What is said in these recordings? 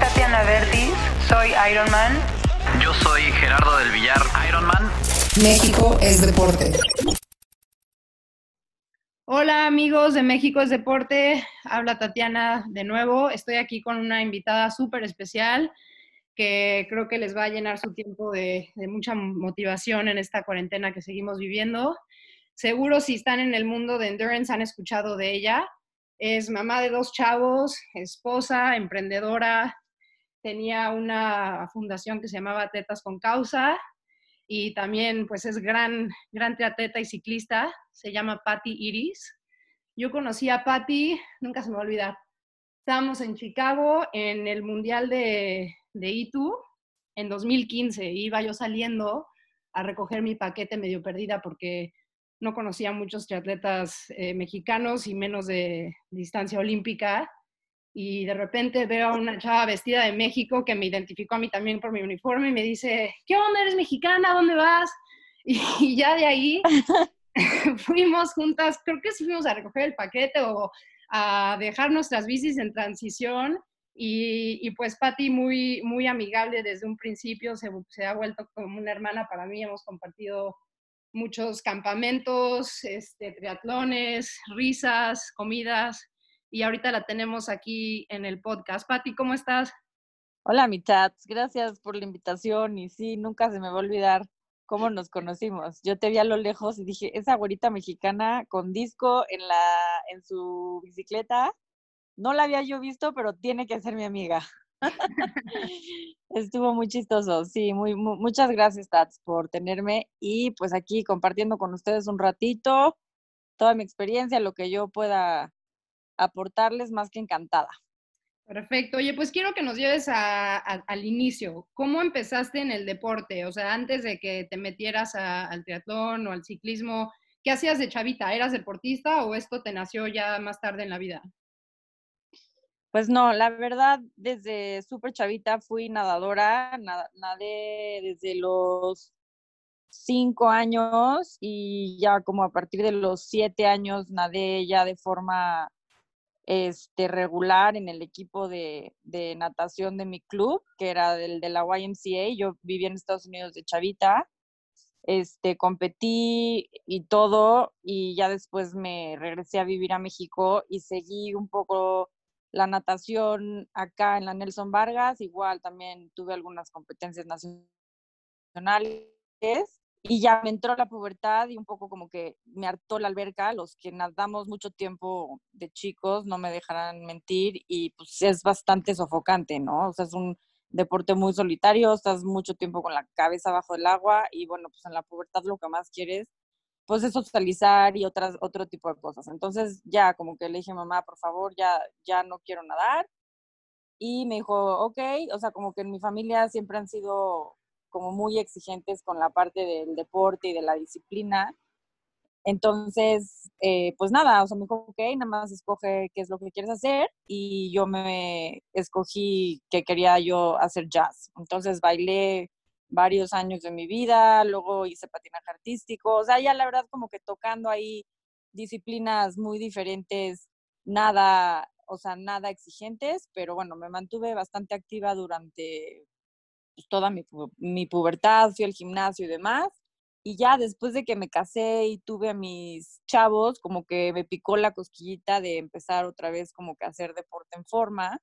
Tatiana Vertis, soy Ironman. Yo soy Gerardo del Villar, Ironman. México es deporte. Hola amigos de México es Deporte, habla Tatiana de nuevo. Estoy aquí con una invitada súper especial que creo que les va a llenar su tiempo de, de, mucha motivación en esta cuarentena que seguimos viviendo. Seguro si están en el mundo de endurance han escuchado de ella. Es mamá de dos chavos, esposa, emprendedora. Tenía una fundación que se llamaba Tetas con Causa y también pues es gran, gran triatleta y ciclista. Se llama Patty Iris. Yo conocí a Patty, nunca se me va a olvidar. Estábamos en Chicago en el Mundial de, de ITU en 2015. Iba yo saliendo a recoger mi paquete medio perdida porque no conocía muchos triatletas eh, mexicanos y menos de distancia olímpica. Y de repente veo a una chava vestida de México que me identificó a mí también por mi uniforme y me dice, ¿qué onda? ¿Eres mexicana? ¿Dónde vas? Y, y ya de ahí fuimos juntas, creo que fuimos a recoger el paquete o a dejar nuestras bicis en transición. Y, y pues Patti muy, muy amigable desde un principio, se, se ha vuelto como una hermana para mí, hemos compartido muchos campamentos, este, triatlones, risas, comidas, y ahorita la tenemos aquí en el podcast. Patti, ¿cómo estás? Hola, mi chat, gracias por la invitación y sí, nunca se me va a olvidar cómo nos conocimos. Yo te vi a lo lejos y dije, esa güerita mexicana con disco en, la, en su bicicleta, no la había yo visto, pero tiene que ser mi amiga. Estuvo muy chistoso, sí, muy, muchas gracias, Tats, por tenerme y pues aquí compartiendo con ustedes un ratito toda mi experiencia, lo que yo pueda aportarles, más que encantada. Perfecto. Oye, pues quiero que nos lleves a, a, al inicio. ¿Cómo empezaste en el deporte? O sea, antes de que te metieras a, al triatlón o al ciclismo, ¿qué hacías de chavita? ¿Eras deportista o esto te nació ya más tarde en la vida? Pues no, la verdad, desde súper chavita fui nadadora, nadé desde los cinco años y ya como a partir de los siete años nadé ya de forma este, regular en el equipo de, de natación de mi club, que era del de la YMCA. Yo vivía en Estados Unidos de chavita, este, competí y todo, y ya después me regresé a vivir a México y seguí un poco la natación acá en la Nelson Vargas, igual también tuve algunas competencias nacionales y ya me entró la pubertad y un poco como que me hartó la alberca, los que nadamos mucho tiempo de chicos no me dejarán mentir y pues es bastante sofocante, ¿no? O sea, es un deporte muy solitario, estás mucho tiempo con la cabeza bajo el agua y bueno, pues en la pubertad lo que más quieres pues es socializar y otras, otro tipo de cosas. Entonces ya como que le dije, mamá, por favor, ya, ya no quiero nadar. Y me dijo, ok, o sea, como que en mi familia siempre han sido como muy exigentes con la parte del deporte y de la disciplina. Entonces, eh, pues nada, o sea, me dijo, ok, nada más escoge qué es lo que quieres hacer. Y yo me escogí que quería yo hacer jazz. Entonces bailé varios años de mi vida, luego hice patinaje artístico, o sea, ya la verdad como que tocando ahí disciplinas muy diferentes, nada, o sea, nada exigentes, pero bueno, me mantuve bastante activa durante pues, toda mi, mi pubertad, fui al gimnasio y demás. Y ya después de que me casé y tuve a mis chavos, como que me picó la cosquillita de empezar otra vez como que hacer deporte en forma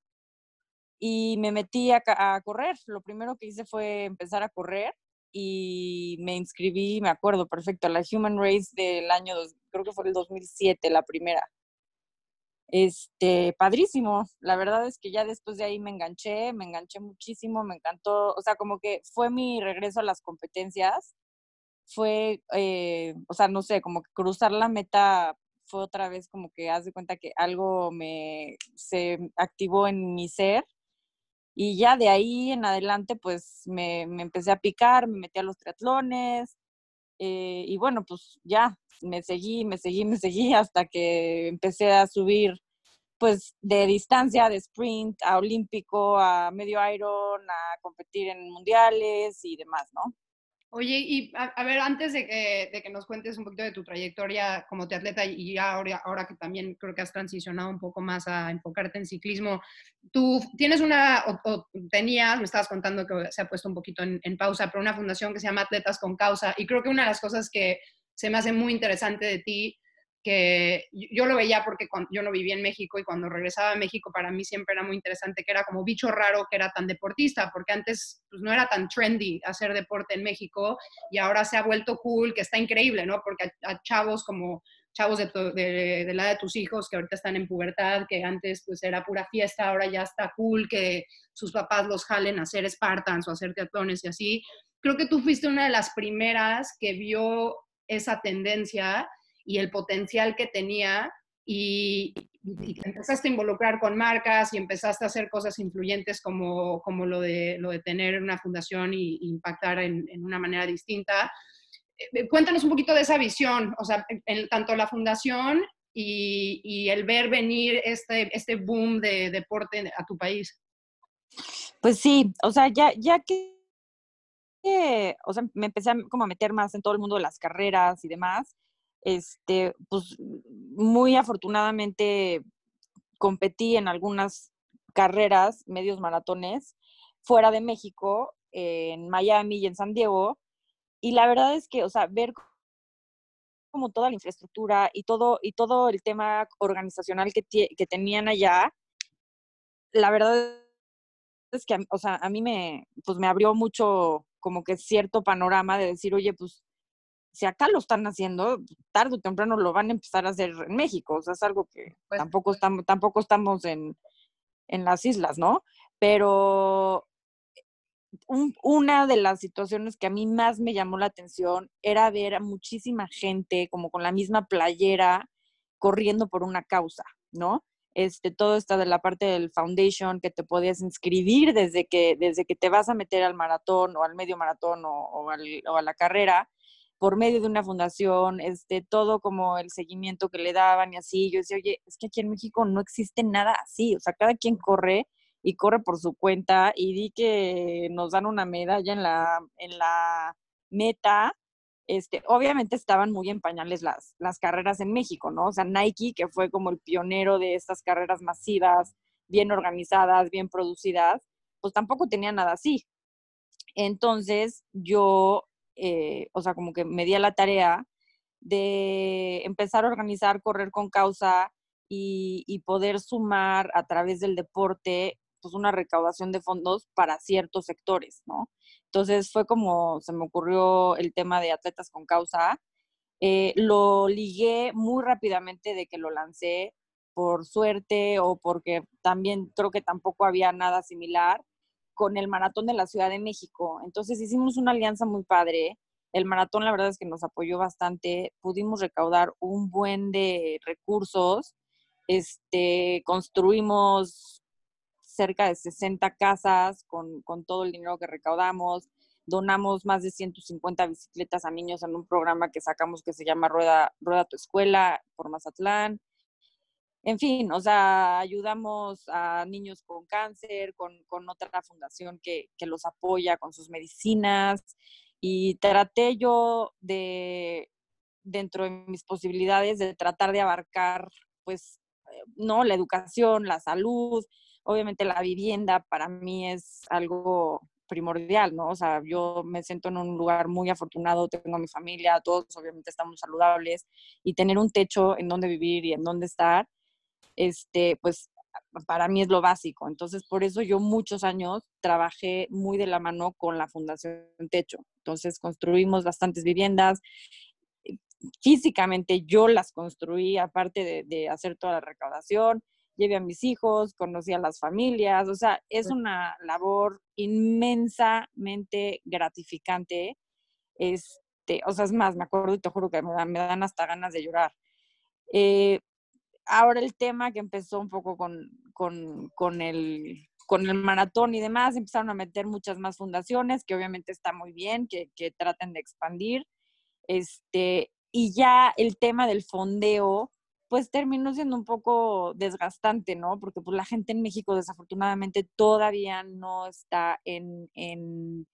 y me metí a, a, correr. Lo primero que hice fue empezar a correr y me inscribí, me acuerdo perfecto, a la Human Race del año, creo que fue el 2007, la primera. Este, padrísimo. La verdad es que ya después de ahí me enganché, me enganché muchísimo, me encantó. O sea, como que fue mi regreso a las competencias. Fue, eh, o sea, no sé, como que cruzar la meta fue otra vez como que haz de cuenta que algo me se activó en mi ser y ya de ahí en adelante, pues me, me empecé a picar, me metí a los triatlones. Eh, y bueno, pues ya me seguí, me seguí, me seguí hasta que empecé a subir pues de distancia, de sprint, a olímpico, a medio iron, a competir en mundiales y demás, ¿no? Oye, y a, ver, antes de que, de que, nos cuentes un poquito de tu trayectoria como atleta y ahora, ahora que también creo que has transicionado un poco más a enfocarte en ciclismo, tú tienes una, o, tenías, me estabas contando que se ha puesto un poquito en, en pausa, pero una fundación que se llama Atletas con Causa, y creo que una de las cosas que se me hace muy interesante de ti que yo lo veía porque cuando, yo no vivía en México y cuando regresaba a México para mí siempre era muy interesante que era como bicho raro que era tan deportista, porque antes pues, no era tan trendy hacer deporte en México y ahora se ha vuelto cool, que está increíble, ¿no? Porque a, chavos como chavos de, de, la edad de tus hijos que ahorita están en pubertad, que antes pues era pura fiesta, ahora ya está cool que sus papás los jalen a hacer Spartans o a hacer teatones y así. Creo que tú fuiste una de las primeras que vio esa tendencia y el potencial que tenía y, empezaste a involucrar con marcas y empezaste a hacer cosas influyentes como, como lo, de, lo de tener una fundación y, impactar en, una manera distinta. Eh, eh, cuéntanos un poquito de esa visión, o sea, en, tanto la fundación y, y, el ver venir este, este boom de deporte a tu país. Pues sí, o sea, ya, ya que, o sea, me empecé a, como a meter más en todo el mundo de las carreras y demás, este, pues muy afortunadamente competí en algunas carreras, medios maratones, fuera de México, en Miami y en San Diego. Y la verdad es que, o sea, ver como toda la infraestructura y todo, y todo el tema organizacional que, que tenían allá, la verdad es que, o sea, a mí me, pues me abrió mucho como que cierto panorama de decir, oye, pues si acá lo están haciendo, tarde o temprano lo van a empezar a hacer en México. O sea, es algo que pues, tampoco, pues estamos, tampoco estamos en, en las islas, ¿no? Pero una de las situaciones que a mí más me llamó la atención era ver a muchísima gente como con la misma playera corriendo por una causa, ¿no? Este, todo está de la parte del foundation que te podías inscribir desde que, desde que te vas a meter al maratón o al medio maratón o, o, o a la carrera por medio de una fundación, este, todo como el seguimiento que le daban y así. Yo decía, oye, es que aquí en México no existe nada así, o sea, cada quien corre y corre por su cuenta y di que nos dan una medalla en la, en la meta. Este, obviamente estaban muy en pañales las, las carreras en México, ¿no? O sea, Nike, que fue como el pionero de estas carreras masivas, bien organizadas, bien producidas, pues tampoco tenía nada así. Entonces, yo eh, o sea, como que me di a la tarea de empezar a organizar, correr con causa y, poder sumar a través del deporte pues una recaudación de fondos para ciertos sectores, ¿no? Entonces fue como se me ocurrió el tema de atletas con causa. Eh, lo ligué muy rápidamente de que lo lancé por suerte o porque también creo que tampoco había nada similar con el maratón de la Ciudad de México. Entonces hicimos una alianza muy padre. El maratón la verdad es que nos apoyó bastante. Pudimos recaudar un buen de recursos. Este, construimos cerca de 60 casas con, con todo el dinero que recaudamos. Donamos más de 150 bicicletas a niños en un programa que sacamos que se llama Rueda, Rueda tu Escuela por Mazatlán en fin, o sea, ayudamos a niños con cáncer, con, otra fundación que, los apoya con sus medicinas y traté yo de, dentro de mis posibilidades, de tratar de abarcar, pues, eh, ¿no? La educación, la salud, obviamente la vivienda para mí es algo primordial, ¿no? O sea, yo me siento en un lugar muy afortunado, tengo a mi familia, todos obviamente estamos saludables y tener un techo en donde vivir y en donde estar este, pues para mí es lo básico. Entonces, por eso yo muchos años trabajé muy de la mano con la Fundación Techo. Entonces, construimos bastantes viviendas. Físicamente yo las construí, aparte de, hacer toda la recaudación, llevé a mis hijos, conocí a las familias, o sea, es una labor inmensamente gratificante. Este, o sea, es más, me acuerdo y te juro que me dan, me dan hasta ganas de llorar. Eh, ahora el tema que empezó un poco con, con, el, con el maratón y demás, empezaron a meter muchas más fundaciones, que obviamente está muy bien, que, que traten de expandir. Este, y ya el tema del fondeo, pues terminó siendo un poco desgastante, ¿no? Porque pues la gente en México desafortunadamente todavía no está en, en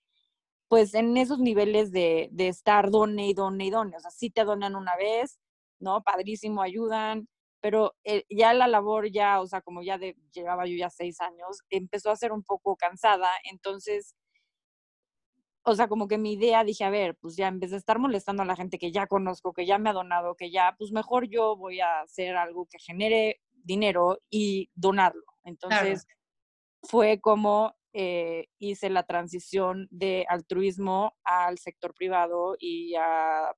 pues en esos niveles de, de estar done y done y done. O sea, sí te donan una vez, ¿no? Padrísimo, ayudan, pero eh, ya la labor ya, o sea, como ya de, llevaba yo ya seis años, empezó a ser un poco cansada, entonces, o sea, como que mi idea, dije, a ver, pues ya en vez de estar molestando a la gente que ya conozco, que ya me ha donado, que ya, pues mejor yo voy a hacer algo que genere dinero y donarlo. Entonces, fue como eh, hice la transición de altruismo al sector privado y a,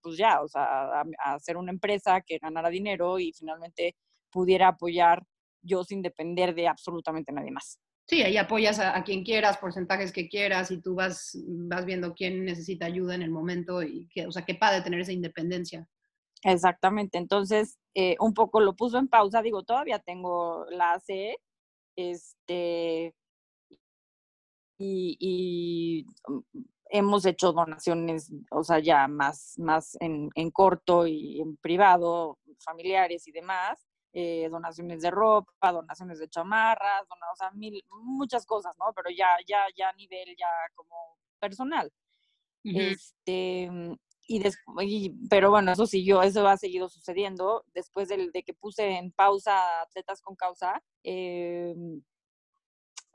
pues ya, o sea, a, hacer una empresa que ganara dinero y finalmente pudiera apoyar yo sin depender de absolutamente nadie más. Sí, ahí apoyas a, quien quieras, porcentajes que quieras y tú vas, vas viendo quién necesita ayuda en el momento y que, o sea, qué padre tener esa independencia. Exactamente, entonces eh, un poco lo puso en pausa, digo, todavía tengo la ACE, este, y, hemos hecho donaciones, o sea, ya más, más en, en corto y en privado, familiares y demás, eh, donaciones de ropa, donaciones de chamarras, o sea, mil, muchas cosas, ¿no? Pero ya, ya, ya a nivel ya como personal. Este, mm, y, después, pero bueno, eso siguió, eso ha seguido sucediendo. Después de, de que puse en pausa Atletas con Causa, eh,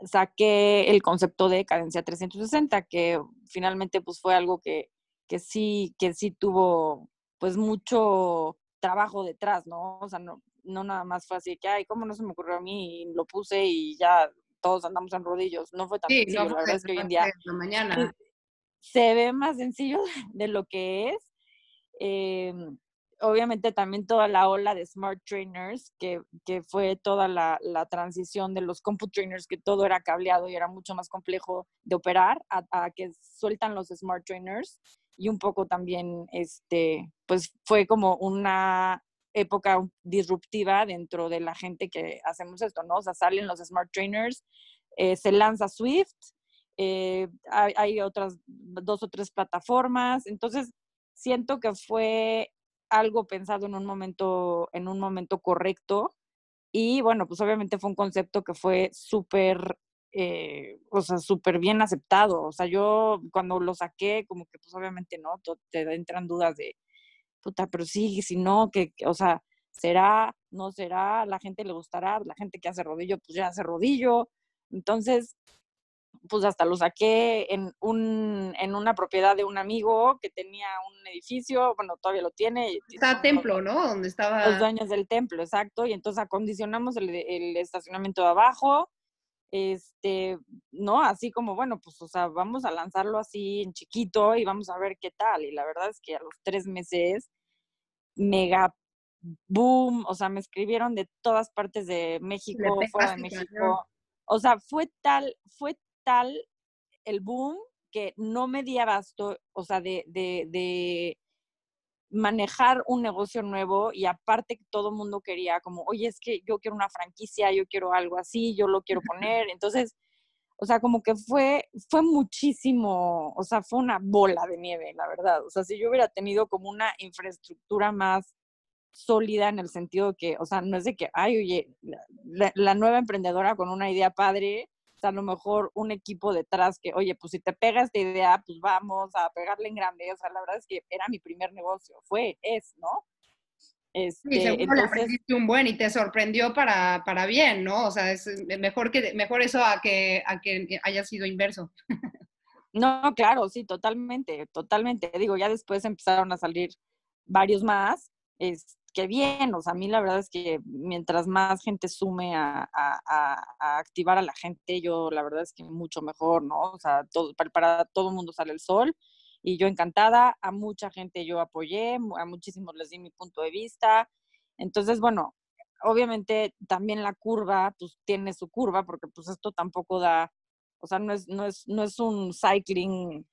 saqué el concepto de cadencia 360, que finalmente pues fue algo que, que sí, que sí tuvo pues mucho trabajo detrás, ¿no? O sea, no, no nada más fue así que, ay, ¿cómo no se me ocurrió a mí? Y lo puse y ya todos andamos en rodillos. No fue tan sencillo, la verdad es que hoy en día mañana. se ve más sencillo de lo que es. Eh, obviamente también toda la ola de smart trainers, que, que fue toda la, transición de los comput trainers, que todo era cableado y era mucho más complejo de operar, a, que sueltan los smart trainers. Y un poco también, este, pues fue como una época disruptiva dentro de la gente que hacemos esto, ¿no? O sea, salen los smart trainers, eh, se lanza Swift, eh, hay otras dos o tres plataformas, entonces siento que fue algo pensado en un momento, en un momento correcto. Y bueno, pues obviamente fue un concepto que fue súper, eh, súper bien aceptado. O sea, yo cuando lo saqué, como que pues obviamente no, te entran dudas de, puta, pero sí, si no, que, o sea, será, no será, la gente le gustará, la gente que hace rodillo, pues ya hace rodillo. Entonces, pues hasta lo saqué en, un, en una propiedad de un amigo que tenía un edificio, bueno, todavía lo tiene. Está templo, ¿no? Donde estaba... Los dueños del templo, exacto, y entonces acondicionamos el, el estacionamiento de abajo, este, ¿no? Así como, bueno, pues, o sea, vamos a lanzarlo así en chiquito y vamos a ver qué tal. Y la verdad es que a los tres meses, mega boom, o sea, me escribieron de todas partes de México, fuera de México. O sea, fue tal, fue tal el boom que no me di abasto, o sea, de, de, de manejar un negocio nuevo y aparte que todo el mundo quería como, oye, es que yo quiero una franquicia, yo quiero algo así, yo lo quiero poner. Entonces, o sea, como que fue, fue muchísimo, o sea, fue una bola de nieve, la verdad. O sea, si yo hubiera tenido como una infraestructura más sólida en el sentido que, o sea, no es de que, ay, oye, la nueva emprendedora con una idea padre, a lo mejor un equipo detrás que, oye, pues si te pega esta idea, pues vamos a pegarle en grande. O sea, la verdad es que era mi primer negocio, fue, es, ¿no? Este, sí, seguro entonces, un buen y te sorprendió para, para bien, ¿no? O sea, es mejor, que, mejor eso a que, a que haya sido inverso. No, claro, sí, totalmente, totalmente. Digo, ya después empezaron a salir varios más, es, que bien, o sea, a mí la verdad es que mientras más gente sume a, activar a la gente, yo la verdad es que mucho mejor, ¿no? O sea, todo, para, todo el mundo sale el sol y yo encantada, a mucha gente yo apoyé, a muchísimos les di mi punto de vista. Entonces, bueno, obviamente también la curva, pues tiene su curva, porque pues esto tampoco da, o sea, no es, no es, no es un cycling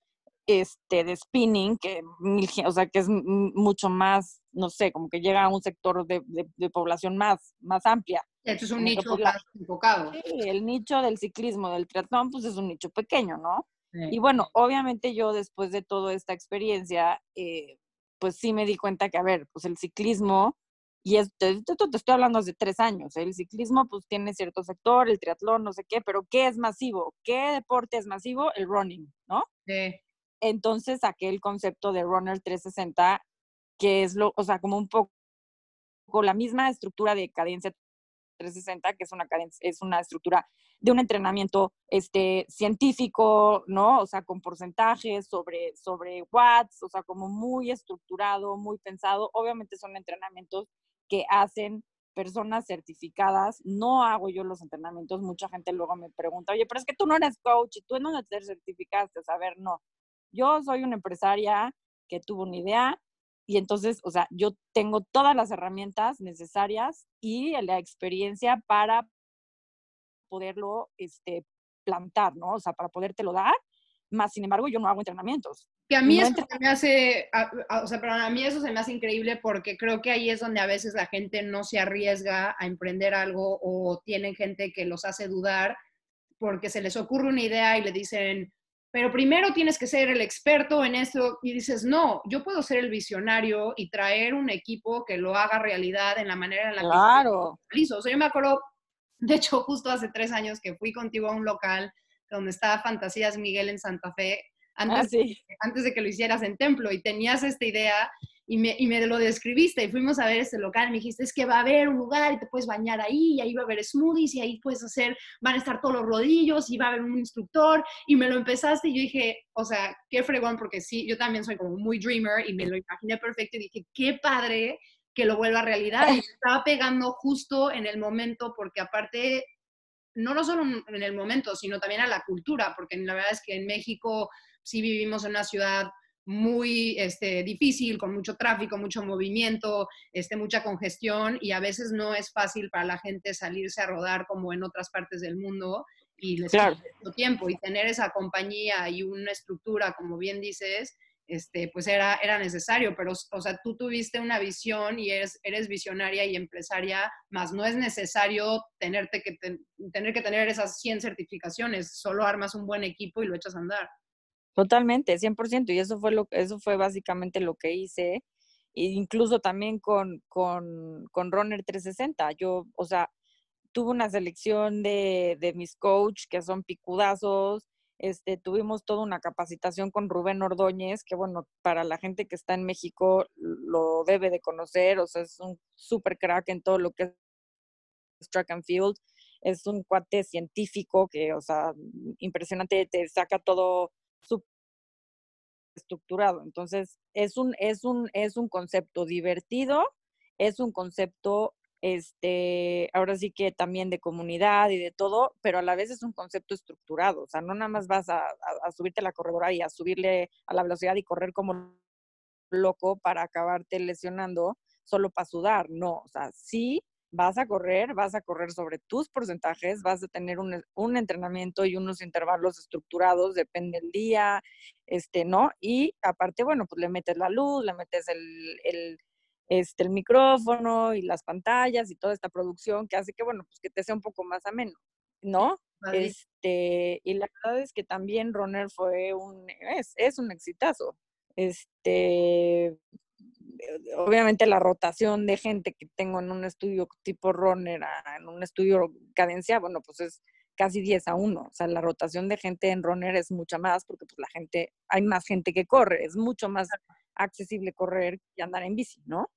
este, de spinning, que, o sea, que es mucho más, no sé, como que llega a un sector de, de, población más, más amplia. Esto es un nicho pues, más enfocado. Sí, el nicho del ciclismo, del triatlón, pues es un nicho pequeño, ¿no? Y bueno, obviamente yo después de toda esta experiencia, eh, pues sí me di cuenta que, a ver, pues el ciclismo, y esto, esto te estoy hablando hace tres años, el ciclismo pues tiene cierto sector, el triatlón, no sé qué, pero ¿qué es masivo? ¿Qué deporte es masivo? El running, ¿no? Sí. Entonces saqué el concepto de Runner 360, que es lo, o sea, como un poco la misma estructura de cadencia 360, que es una, es una estructura de un entrenamiento este, científico, ¿no? O sea, con porcentajes sobre, sobre watts, o sea, como muy estructurado, muy pensado. Obviamente son entrenamientos que hacen personas certificadas. No hago yo los entrenamientos. Mucha gente luego me pregunta, oye, pero es que tú no eres coach tú en dónde te certificaste. A ver, no. Yo soy una empresaria que tuvo una idea, y entonces, o sea, yo tengo todas las herramientas necesarias y la experiencia para poderlo este, plantar, ¿no? O sea, para podértelo dar. Más, sin embargo, yo no hago entrenamientos. Que a mí eso se me hace, o sea, pero a mí eso se me hace increíble porque creo que ahí es donde a veces la gente no se arriesga a emprender algo o tienen gente que los hace dudar porque se les ocurre una idea y le dicen, pero primero tienes que ser el experto en esto y dices, no, yo puedo ser el visionario y traer un equipo que lo haga realidad en la manera en la claro. que O sea, yo me acuerdo, de hecho, justo hace tres años que fui contigo a un local donde estaba Fantasías Miguel en Santa Fe, antes, ah, antes de que lo hicieras en Templo y tenías esta idea y me, y me lo describiste y fuimos a ver este local y me dijiste, es que va a haber un lugar y te puedes bañar ahí y ahí va a haber smoothies y ahí puedes hacer, van a estar todos los rodillos y va a haber un instructor y me lo empezaste y yo dije, o sea, qué fregón porque sí, yo también soy como muy dreamer y me lo imaginé perfecto y dije, qué padre que lo vuelva a realidad y estaba pegando justo en el momento porque aparte no, no solo en el momento, sino también a la cultura, porque la verdad es que en México sí vivimos en una ciudad muy este, difícil, con mucho tráfico, mucho movimiento, este, mucha congestión y a veces no es fácil para la gente salirse a rodar como en otras partes del mundo y les claro. tiempo y tener esa compañía y una estructura, como bien dices, este, pues era, era necesario, pero, o sea, tú tuviste una visión y eres, eres visionaria y empresaria, más no es necesario tenerte que tener que tener esas 100 certificaciones, solo armas un buen equipo y lo echas a andar. Totalmente, 100%. Y eso fue, lo, eso fue básicamente lo que hice. E incluso también con, con, con Runner 360. Yo, o sea, tuve una selección de, de mis coach que son picudazos. Este, tuvimos toda una capacitación con Rubén Ordóñez, que bueno, para la gente que está en México lo debe de conocer, o sea, es un super crack en todo lo que es track and field, es un cuate científico que, o sea, impresionante, te saca todo estructurado. Entonces, es un, es un, es un concepto divertido, es un concepto, este, ahora sí que también de comunidad y de todo, pero a la vez es un concepto estructurado. O sea, no nada más vas a, a subirte a la corredora y a subirle a la velocidad y correr como loco para acabarte lesionando solo para sudar. No, o sea, sí vas a correr, vas a correr sobre tus porcentajes, vas a tener un, un, entrenamiento y unos intervalos estructurados, depende del día, este, ¿no? Y aparte, bueno, pues le metes la luz, le metes el, el, este, el micrófono y las pantallas y toda esta producción que hace que, bueno, pues que te sea un poco más ameno, ¿no? Este, y la verdad es que también Runner fue un, es, es un exitazo. Este, obviamente la rotación de gente que tengo en un estudio tipo runner, en un estudio cadencia, bueno, pues es casi 10 a 1. O sea, la rotación de gente en runner es mucha más porque pues la gente, hay más gente que corre, es mucho más accesible correr que andar en bici, ¿no?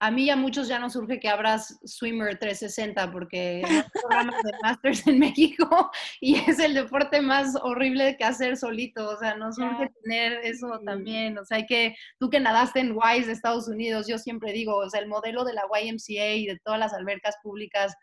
A mí a muchos ya no surge que abras Swimmer 360 porque hay programas de Masters en México y es el deporte más horrible que hacer solito, o sea, no surge tener eso también, o sea, hay que, tú que nadaste en WISE de Estados Unidos, yo siempre digo, o sea, el modelo de la YMCA y de todas las albercas públicas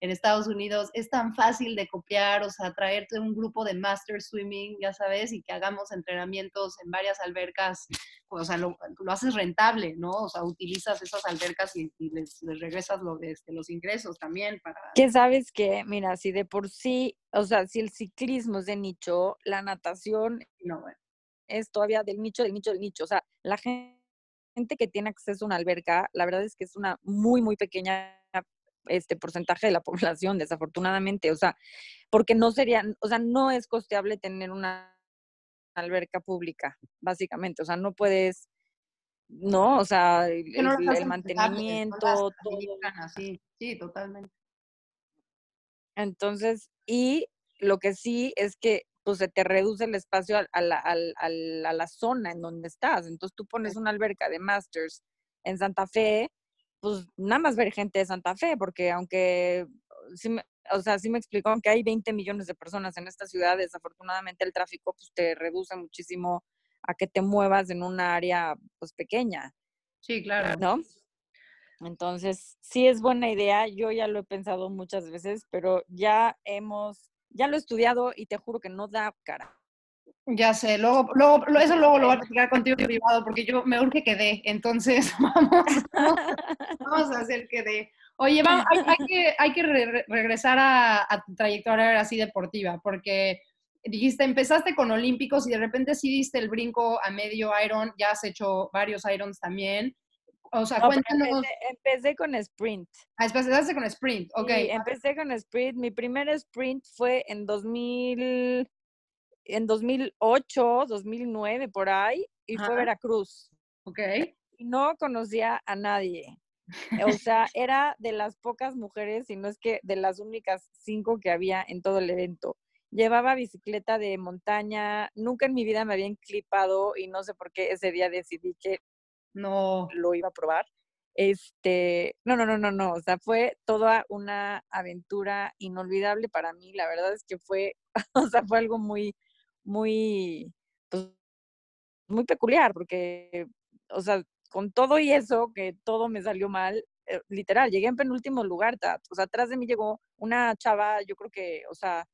en Estados Unidos es tan fácil de copiar, o sea, traerte un grupo de master swimming, ya sabes, y que hagamos entrenamientos en varias albercas, o sea, lo, haces rentable, ¿no? O sea, utilizas esas albercas y, les, regresas lo este, los ingresos también para... Que sabes que, mira, si de por sí, o sea, si el ciclismo es de nicho, la natación no, bueno. es todavía del nicho, del nicho, del nicho, o sea, la gente que tiene acceso a una alberca, la verdad es que es una muy, muy pequeña este porcentaje de la población, desafortunadamente, o sea, porque no sería, o sea, no es costeable tener una alberca pública, básicamente, o sea, no puedes, no, o sea, el, mantenimiento, todo. Sí, sí, totalmente. Entonces, y lo que sí es que pues se te reduce el espacio a, la, a la zona en donde estás. Entonces tú pones una alberca de Masters en Santa Fe, pues nada más ver gente de Santa Fe, porque aunque sí me, o sea, sí me explicó que hay 20 millones de personas en esta ciudad, desafortunadamente el tráfico pues te reduce muchísimo a que te muevas en un área pues pequeña. Sí, claro. ¿No? Entonces, sí es buena idea, yo ya lo he pensado muchas veces, pero ya hemos, ya lo he estudiado y te juro que no da cara. Ya sé, luego, luego, eso luego lo voy a platicar contigo en privado porque yo me urge que dé, entonces vamos, vamos, a hacer que dé. Oye, vamos, hay, que, hay que regresar a, tu trayectoria así deportiva, porque dijiste, empezaste con Olímpicos y de repente sí diste el brinco a medio Iron, ya has hecho varios Irons también. O sea, cuéntanos. Empecé, con sprint. Ah, empezaste con sprint, ok. Sí, empecé con sprint. Mi primer sprint fue en 2000, en 2008, 2009, por ahí, y fue Veracruz. Ok. Y no conocía a nadie. O sea, era de las pocas mujeres, y no es que de las únicas cinco que había en todo el evento. Llevaba bicicleta de montaña, nunca en mi vida me habían clipado y no sé por qué ese día decidí que no lo iba a probar. Este, no, no, no, no, no, o sea, fue toda una aventura inolvidable para mí. La verdad es que fue, o sea, fue algo muy, muy, pues, muy peculiar, porque, o sea, con todo y eso, que todo me salió mal, eh, literal, llegué en penúltimo lugar, o sea, atrás de mí llegó una chava, yo creo que, o sea,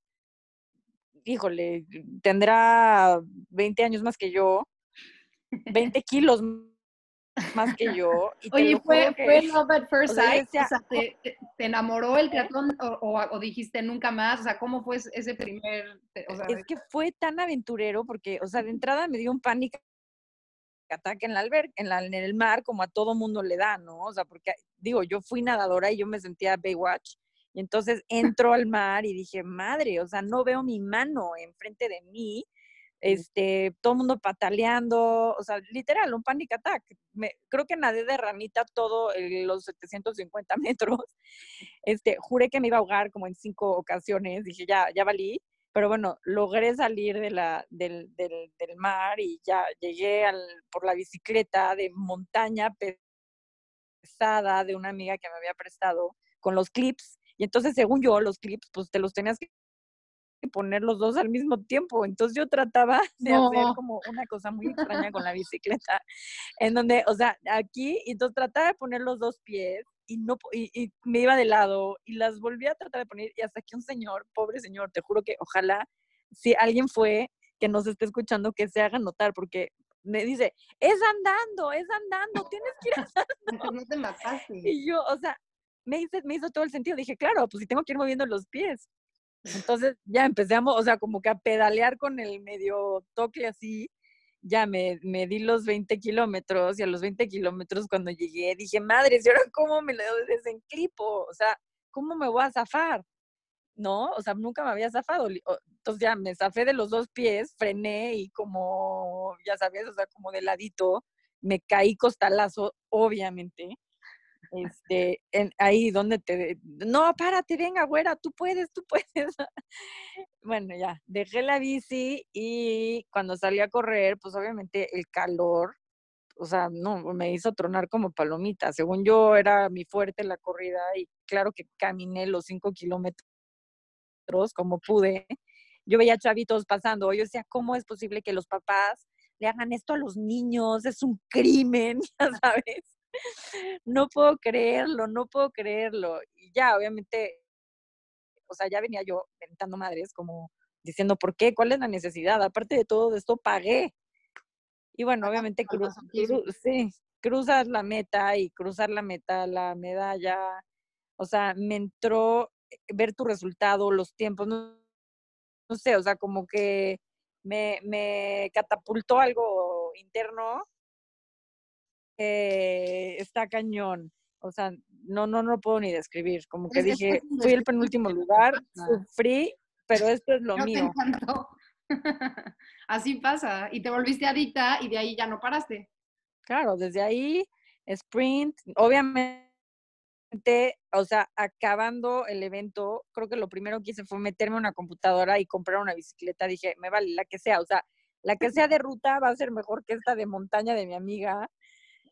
híjole, tendrá 20 años más que yo, 20 kilos más que yo. Oye, fue, fue Love at First Sight, o sea, ¿te, enamoró el triatlón o, dijiste nunca más? O sea, ¿cómo fue ese primer...? es que fue tan aventurero porque, o sea, de entrada me dio un pánico ataque en la alberca, en, la, en el mar, como a todo mundo le da, ¿no? O sea, porque digo, yo fui nadadora y yo me sentía Baywatch, y entonces entro al mar y dije, madre, o sea, no veo mi mano enfrente de mí, este, todo el mundo pataleando, o sea, literal, un panic attack. Me, creo que nadé de ramita todo los 750 metros. Este, juré que me iba a ahogar como en cinco ocasiones, dije, ya, ya valí pero bueno, logré salir del, mar y ya llegué por la bicicleta de montaña pesada de una amiga que me había prestado con los clips. Y entonces, según yo, los clips, pues te los tenías que poner los dos al mismo tiempo. Entonces yo trataba de hacer como una cosa muy extraña con la bicicleta, en donde, o sea, aquí, y entonces trataba de poner los dos pies y no y, me iba de lado y las volví a tratar de poner y hasta que un señor, pobre señor, te juro que ojalá si alguien fue que nos esté escuchando que se haga notar porque me dice, es andando, es andando, tienes que ir andando. No te mataste. Y yo, o sea, me hizo, me hizo todo el sentido. Dije, claro, pues si tengo que ir moviendo los pies. Entonces ya empezamos, o sea, como que a pedalear con el medio toque así ya me, me, di los 20 kilómetros y a los 20 kilómetros cuando llegué dije, madre, ¿y ahora cómo me lo desenclipo? O sea, ¿cómo me voy a zafar? ¿No? O sea, nunca me había zafado. Entonces ya me zafé de los dos pies, frené y como, ya sabes, o sea, como de ladito, me caí costalazo, obviamente. Este, en, ahí donde te, no, párate, venga, güera, tú puedes, tú puedes. bueno, ya, dejé la bici y cuando salí a correr, pues obviamente el calor, o sea, no, me hizo tronar como palomita. Según yo era mi fuerte la corrida y claro que caminé los cinco kilómetros como pude. Yo veía chavitos pasando, yo decía, ¿cómo es posible que los papás le hagan esto a los niños? Es un crimen, ya sabes no puedo creerlo, no puedo creerlo. Y ya, obviamente, o sea, ya venía yo inventando madres, como diciendo, ¿por qué? ¿Cuál es la necesidad? Aparte de todo esto, pagué. Y bueno, obviamente sí, cruzas la meta y cruzar la meta, la medalla, o sea, me entró eh, ver tu resultado, los tiempos, no, no sé, o sea, como que me, me catapultó algo interno eh, está cañón. O sea, no, no, no puedo ni describir. Como que dije, fui el penúltimo lugar, sufrí, pero esto es lo mío. Así pasa. Y te volviste adicta y de ahí ya no paraste. Claro, desde ahí, sprint, obviamente o sea, acabando el evento, creo que lo primero que hice fue meterme una computadora y comprar una bicicleta. Dije, me vale la que sea, o sea, la que sea de ruta va a ser mejor que esta de montaña de mi amiga.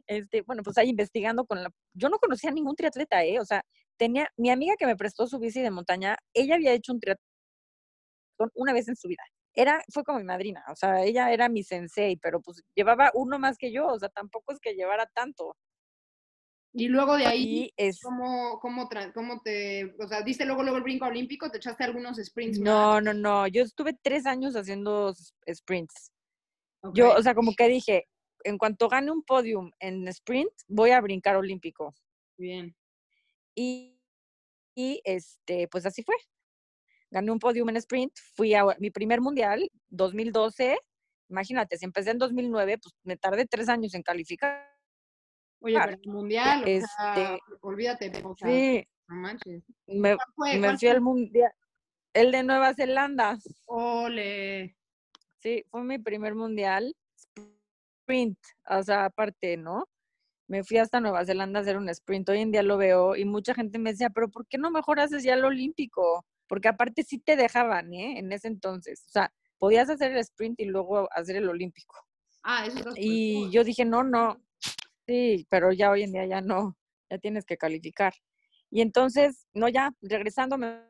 Este, bueno, pues ahí investigando con la... Yo no conocía a ningún triatleta, ¿eh? O sea, tenía... Mi amiga que me prestó su bici de montaña, ella había hecho un triatlón una vez en su vida. Era, fue como mi madrina, o sea, ella era mi sensei, pero pues llevaba uno más que yo, o sea, tampoco es que llevara tanto. Y luego de ahí, es, ¿cómo, cómo, cómo te, o sea, diste luego, luego el brinco olímpico, te echaste algunos sprints no, no, no, yo estuve tres años haciendo sprints. Yo, o sea, como que dije, en cuanto gane un podium en sprint, voy a brincar olímpico. Bien. Y, y este, pues así fue. Gané un podium en sprint, fui a mi primer mundial, 2012. Imagínate, si empecé en 2009, pues me tardé tres años en calificar. Oye, pero el mundial, o sea, Este, olvídate, o sea, Sí, no manches. me, me ¿Cuál fui al mundial. El de Nueva Zelanda. Ole. Sí, fue mi primer mundial. Sprint, o sea, aparte, ¿no? Me fui hasta Nueva Zelanda a hacer un sprint. Hoy en día lo veo y mucha gente me decía, pero ¿por qué no mejor haces ya el olímpico? Porque aparte sí te dejaban, ¿eh? En ese entonces. O sea, podías hacer el sprint y luego hacer el olímpico. Ah, eso Y yo dije, no, no. Sí, pero ya hoy en día ya no. Ya tienes que calificar. Y entonces, no, ya, regresando me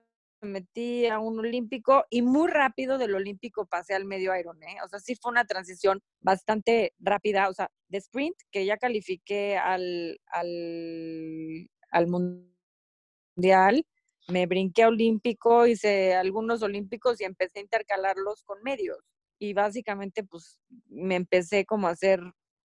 me metí a un olímpico y muy rápido del olímpico pasé al medio Iron, ¿eh? O sea, sí fue una transición bastante rápida, o sea, de sprint, que ya califiqué al, al, al mundial, me brinqué a olímpico, hice algunos olímpicos y empecé a intercalarlos con medios. Y básicamente, pues, me empecé como a hacer,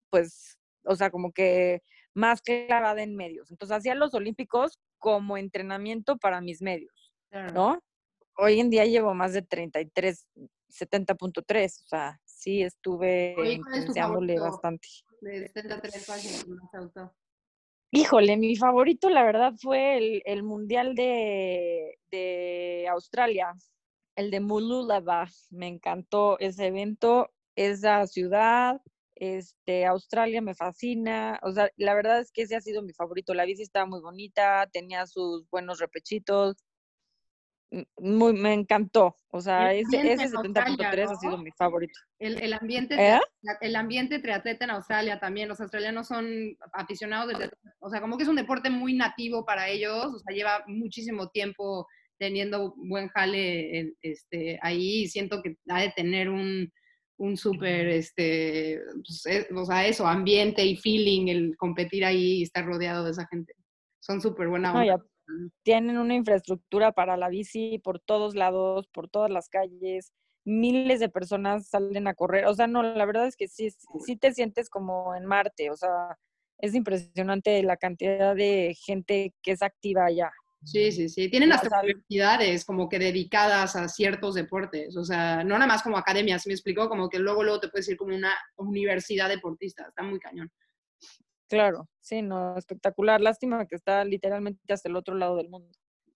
pues, o sea, como que más clavada en medios. Entonces, hacía los olímpicos como entrenamiento para mis medios. Claro. ¿no? Hoy en día llevo más de 33, 70.3, o sea, sí estuve Oye, ¿cuál es tu intensiándole bastante. De 73 páginas, más auto. Híjole, mi favorito, la verdad, fue el, el Mundial de, de Australia, el de Mululava. Me encantó ese evento, esa ciudad, este, Australia me fascina. O sea, la verdad es que ese ha sido mi favorito. La bici estaba muy bonita, tenía sus buenos repechitos. Muy, me encantó. O sea, El ese, ambiente ese en Australia, 70.3 ha sido mi favorito. El, el ambiente ¿Eh? el ambiente triatleta en Australia también, los australianos son aficionados del o sea, como que es un deporte muy nativo para ellos, o sea, lleva muchísimo tiempo teniendo buen jale en- este, ahí y siento que ha de tener un, un súper, este, pues, eh, o sea, eso, ambiente y feeling, el competir ahí y estar rodeado de esa gente. Son súper buena No, onda. Tienen una infraestructura para la bici por todos lados, por todas las calles, miles de personas salen a correr, o sea, no, la verdad es que sí, sí te sientes como en Marte, o sea, es impresionante la cantidad de gente que es activa allá. Sí, sí, sí. Tienen O hasta sea, universidades como que dedicadas a ciertos deportes. O sea, no nada más como academias, ¿sí me explicó? Como que luego, luego te puedes ir como una universidad deportista. Está muy cañón. Claro, sí, no, espectacular. Lástima que está literalmente hasta el otro lado del mundo.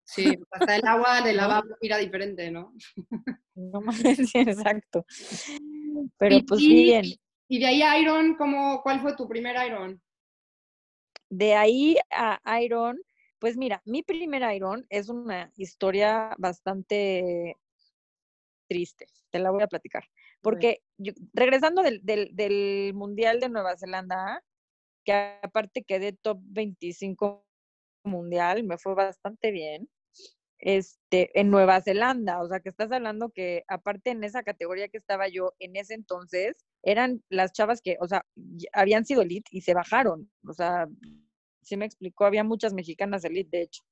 Sí, hasta el agua de ¿No? lavabo mira diferente, ¿no? No sí, exacto. Pero Y- pues y- bien, Y de ahí Iron, ¿cómo, ¿cuál fue tu primer Iron? de ahí a Iron, pues mira, mi primer Iron es una historia bastante triste, te la voy a platicar. Porque yo- regresando del, del, del Mundial de Nueva Zelanda, que aparte quedé top 25 mundial, me fue bastante bien. Este, en Nueva Zelanda, o sea, que estás hablando que aparte en esa categoría que estaba yo en ese entonces, eran las chavas que, o sea, habían sido elite y se bajaron, o sea, sí me explicó, había muchas mexicanas elite, de hecho.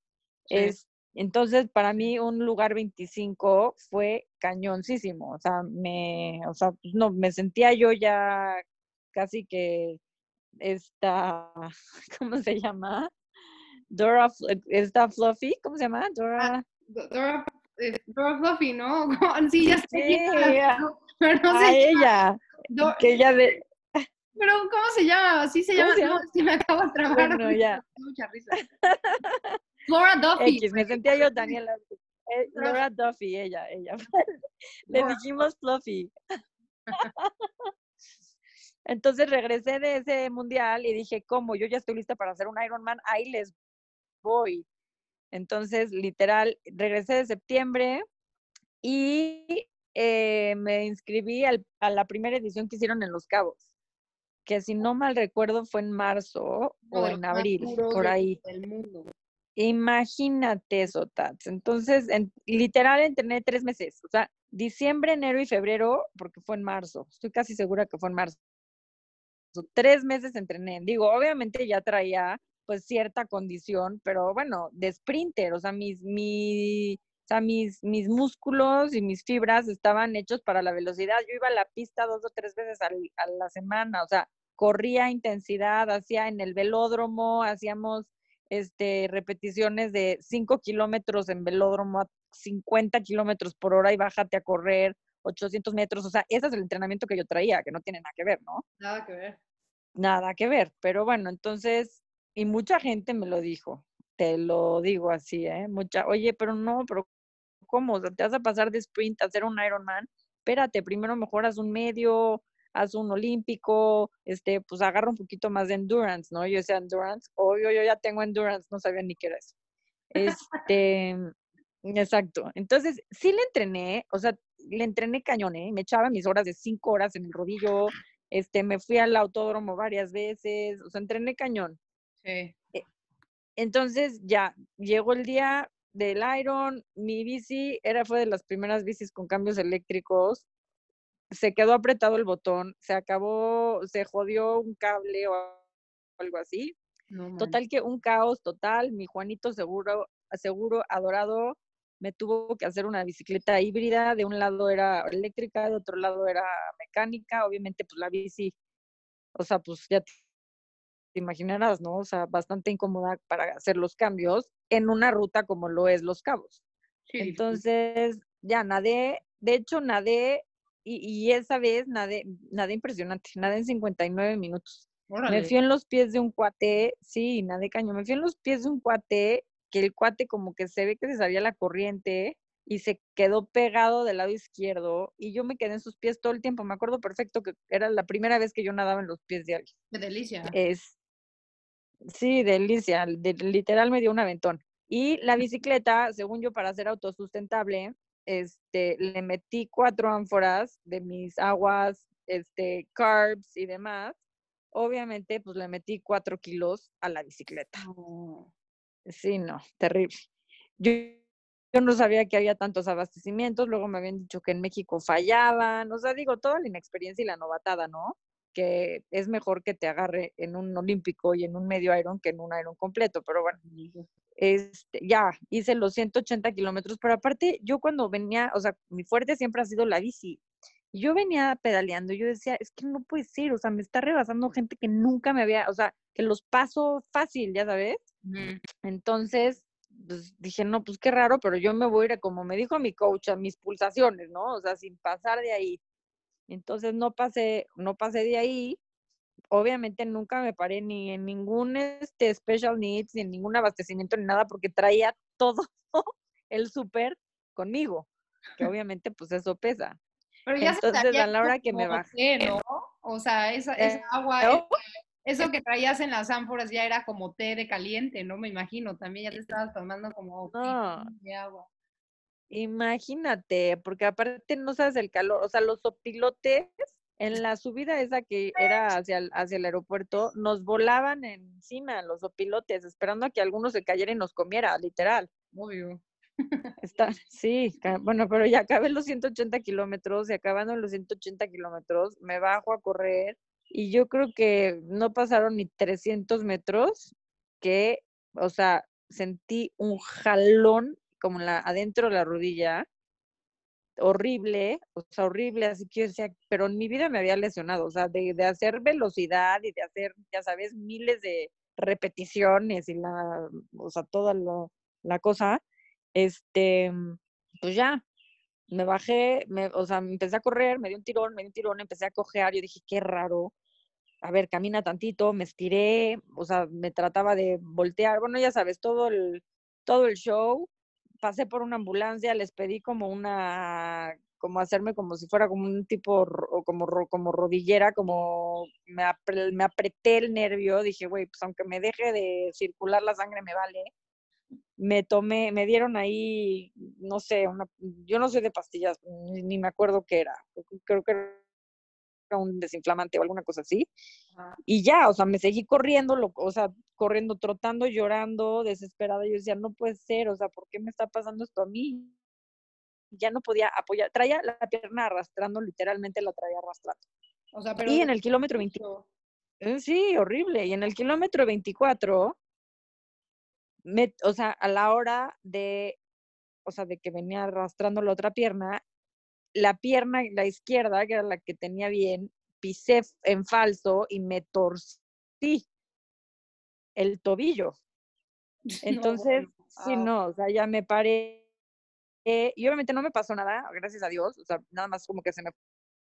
Sí. Es, entonces, para mí un lugar 25 fue cañoncísimo, o sea, me, o sea, pues, no, me sentía yo ya casi que esta, ¿cómo se llama? Dora, Fl- esta Fluffy, ¿cómo se llama? Dora. Dora, eh, Dora Fluffy, ¿no? Sí, ya sé. Sí, quién era, a- pero no a ella, Do- que ella de, Pero, ¿cómo se llama? Sí se ¿Cómo llama. se no, llama? sí me acabo de trabar. Bueno, ya. Mucha risa. Flora Duffy. X, me sentía yo Daniela. eh, Dora- Laura Duffy, ella, ella. Le Dora. dijimos Fluffy. Entonces regresé de ese mundial y dije, ¿cómo? Yo ya estoy lista para hacer un Ironman, ahí les voy. Entonces, literal, regresé de septiembre y eh, me inscribí al- a la primera edición que hicieron en Los Cabos, que si no mal recuerdo fue en marzo Uno o en abril, por ahí. del mundo. Imagínate eso, Tats. Entonces, en- literal, entrené tres meses. O sea, diciembre, enero y febrero, porque fue en marzo. Estoy casi segura que fue en marzo. Tres meses entrené. Digo, obviamente ya traía pues cierta condición, pero bueno, de sprinter. O sea, mis, mi, mis, mis músculos y mis fibras estaban hechos para la velocidad. Yo iba a la pista dos o tres veces al- a la semana. O sea, corría intensidad, hacía en el velódromo, hacíamos este, repeticiones de 5 kilómetros en velódromo a 50 kilómetros por hora y bájate a correr 800 metros. O sea, ese es el entrenamiento que yo traía, que no tiene nada que ver, ¿no? Nada que ver. Nada que ver. Pero bueno, entonces, y mucha gente me lo dijo, te lo digo así, ¿eh? Mucha, oye, pero no, pero ¿cómo? O sea, te vas a pasar de sprint a hacer un Ironman. Espérate, primero mejoras un medio, haz un olímpico, este, pues agarra un poquito más de endurance, ¿no? Yo decía endurance, obvio, yo ya tengo endurance, no sabía ni qué era eso. Este, exacto. Entonces, sí le entrené, o sea, le entrené cañón, ¿eh? Me echaba mis horas de cinco horas en el rodillo, este, me fui al autódromo varias veces, o sea, entrené cañón. Sí. Entonces, ya, llegó el día del Iron, mi bici era, fue de las primeras bicis con cambios eléctricos, se quedó apretado el botón, se acabó, se jodió un cable o algo así. No. Total que un caos total, mi Juanito seguro, seguro, adorado, me tuvo que hacer una bicicleta híbrida, de un lado era eléctrica, de otro lado era mecánica, obviamente pues la bici, o sea, pues ya te imaginarás, ¿no? O sea, bastante incómoda para hacer los cambios en una ruta como lo es Los Cabos. Sí. Entonces, ya nadé, de hecho nadé, y, y esa vez nadé, nadé impresionante, nadé en 59 minutos. Me Órale. fui en los pies de un cuate, sí, nadé caño, me fui en los pies de un cuate, que el cuate como que se ve que se sabía la corriente y se quedó pegado del lado izquierdo y yo me quedé en sus pies todo el tiempo. Me acuerdo perfecto que era la primera vez que yo nadaba en los pies de alguien. Qué delicia. Es, sí, delicia, de- literal me dio un aventón. Y la bicicleta, según yo, para ser autosustentable, este, le metí cuatro ánforas de mis aguas, este, carbs y demás. Obviamente, pues le metí cuatro kilos a la bicicleta. Sí, no, terrible. Yo, yo no sabía que había tantos abastecimientos, luego me habían dicho que en México fallaban, o sea, digo, toda la inexperiencia y la novatada, ¿no? Que es mejor que te agarre en un olímpico y en un medio Iron que en un Iron completo, pero bueno, este, ya, hice los 180 kilómetros, pero aparte, yo cuando venía, o sea, mi fuerte siempre ha sido la bici. Y Yo venía pedaleando, y yo decía, es que no puede ser, o sea, me está rebasando gente que nunca me había, o sea, que los paso fácil, ya sabes. Entonces, pues dije, no, pues qué raro, pero yo me voy a ir, como me dijo mi coach, a mis pulsaciones, ¿no? O sea, sin pasar de ahí. Entonces no pasé, no pasé de ahí. Obviamente nunca me paré ni en ningún este, special needs, ni en ningún abastecimiento, ni nada, porque traía todo el súper conmigo, que obviamente pues eso pesa. Pero ya Entonces, a la hora que me bajé, ¿no? O sea, esa, esa Eh, agua, ¿no? Eso que traías en las ánforas ya era como té de caliente, ¿no? Me imagino, también ya te estabas tomando como No. de agua. Imagínate, porque aparte no sabes el calor, o sea, los opilotes en la subida esa que era hacia el, hacia el aeropuerto, nos volaban encima los opilotes, esperando a que alguno se cayera y nos comiera, literal. Obvio. Está, sí, bueno, pero ya acabé los 180 kilómetros y acabando los 180 kilómetros, me bajo a correr y yo creo que no pasaron ni 300 metros que, o sea, sentí un jalón como la, adentro de la rodilla, horrible, o sea, horrible, así que yo decía, pero en mi vida me había lesionado, o sea, de, de hacer velocidad y de hacer, ya sabes, miles de repeticiones y la, o sea, toda la, la cosa, este, pues ya, me bajé, me, o sea, me empecé a correr, me dio un tirón, me dio un tirón, empecé a cojear, yo dije, qué raro, a ver, camina tantito, me estiré, o sea, me trataba de voltear, bueno, ya sabes, todo el, todo el show, pasé por una ambulancia, les pedí como una, como hacerme como si fuera como un tipo, o como, como rodillera, como me, apre- me apreté el nervio, dije, güey, pues aunque me deje de circular la sangre me vale, me tomé, me dieron ahí, no sé, una, yo no soy de pastillas, ni, ni me acuerdo qué era. Creo que era un desinflamante o alguna cosa así. Y ya, o sea, me seguí corriendo, lo, o sea, corriendo, trotando, llorando, desesperada. Yo decía, no puede ser, o sea, ¿por qué me está pasando esto a mí? Ya no podía apoyar, traía la pierna arrastrando, literalmente la traía arrastrando. O sea, pero Y en el kilómetro 20, eh, sí, horrible. Y en el kilómetro 24, me, o sea, a la hora de, o sea, de que venía arrastrando la otra pierna, la pierna, la izquierda, que era la que tenía bien, pisé en falso y me torcí el tobillo. Entonces, sí, wow. no, o sea, ya me paré. eh, y obviamente no me pasó nada, gracias a Dios, o sea, nada más como que se me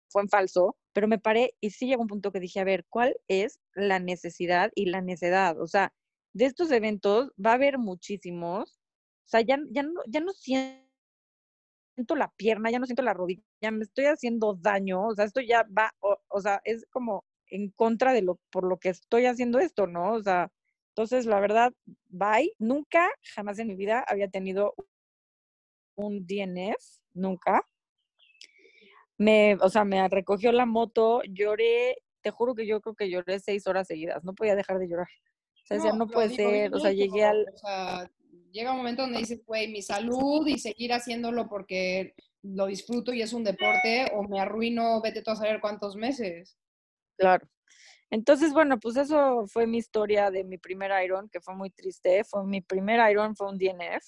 fue en falso, pero me paré y sí llegó un punto que dije, a ver, ¿cuál es la necesidad y la necedad? O sea, de estos eventos va a haber muchísimos, o sea, ya, ya, no, ya no siento la pierna, ya no siento la rodilla, me estoy haciendo daño, o sea, esto ya va, o, o sea, es como en contra de lo, por lo que estoy haciendo esto, ¿no? O sea, entonces, la verdad, bye, nunca, jamás en mi vida había tenido un DNF, nunca. Me, o sea, me recogió la moto, lloré, te juro que yo creo que lloré seis horas seguidas, no podía dejar de llorar. O sea, decía, no puede digo, ser, o sea, llegué al, O sea, llega un momento donde dices, güey, mi salud y seguir haciéndolo porque lo disfruto y es un deporte, o me arruino, vete tú a saber cuántos meses. Claro. Entonces, bueno, pues eso fue mi historia de mi primer Iron, que fue muy triste. Fue mi primer Iron, fue un DNF.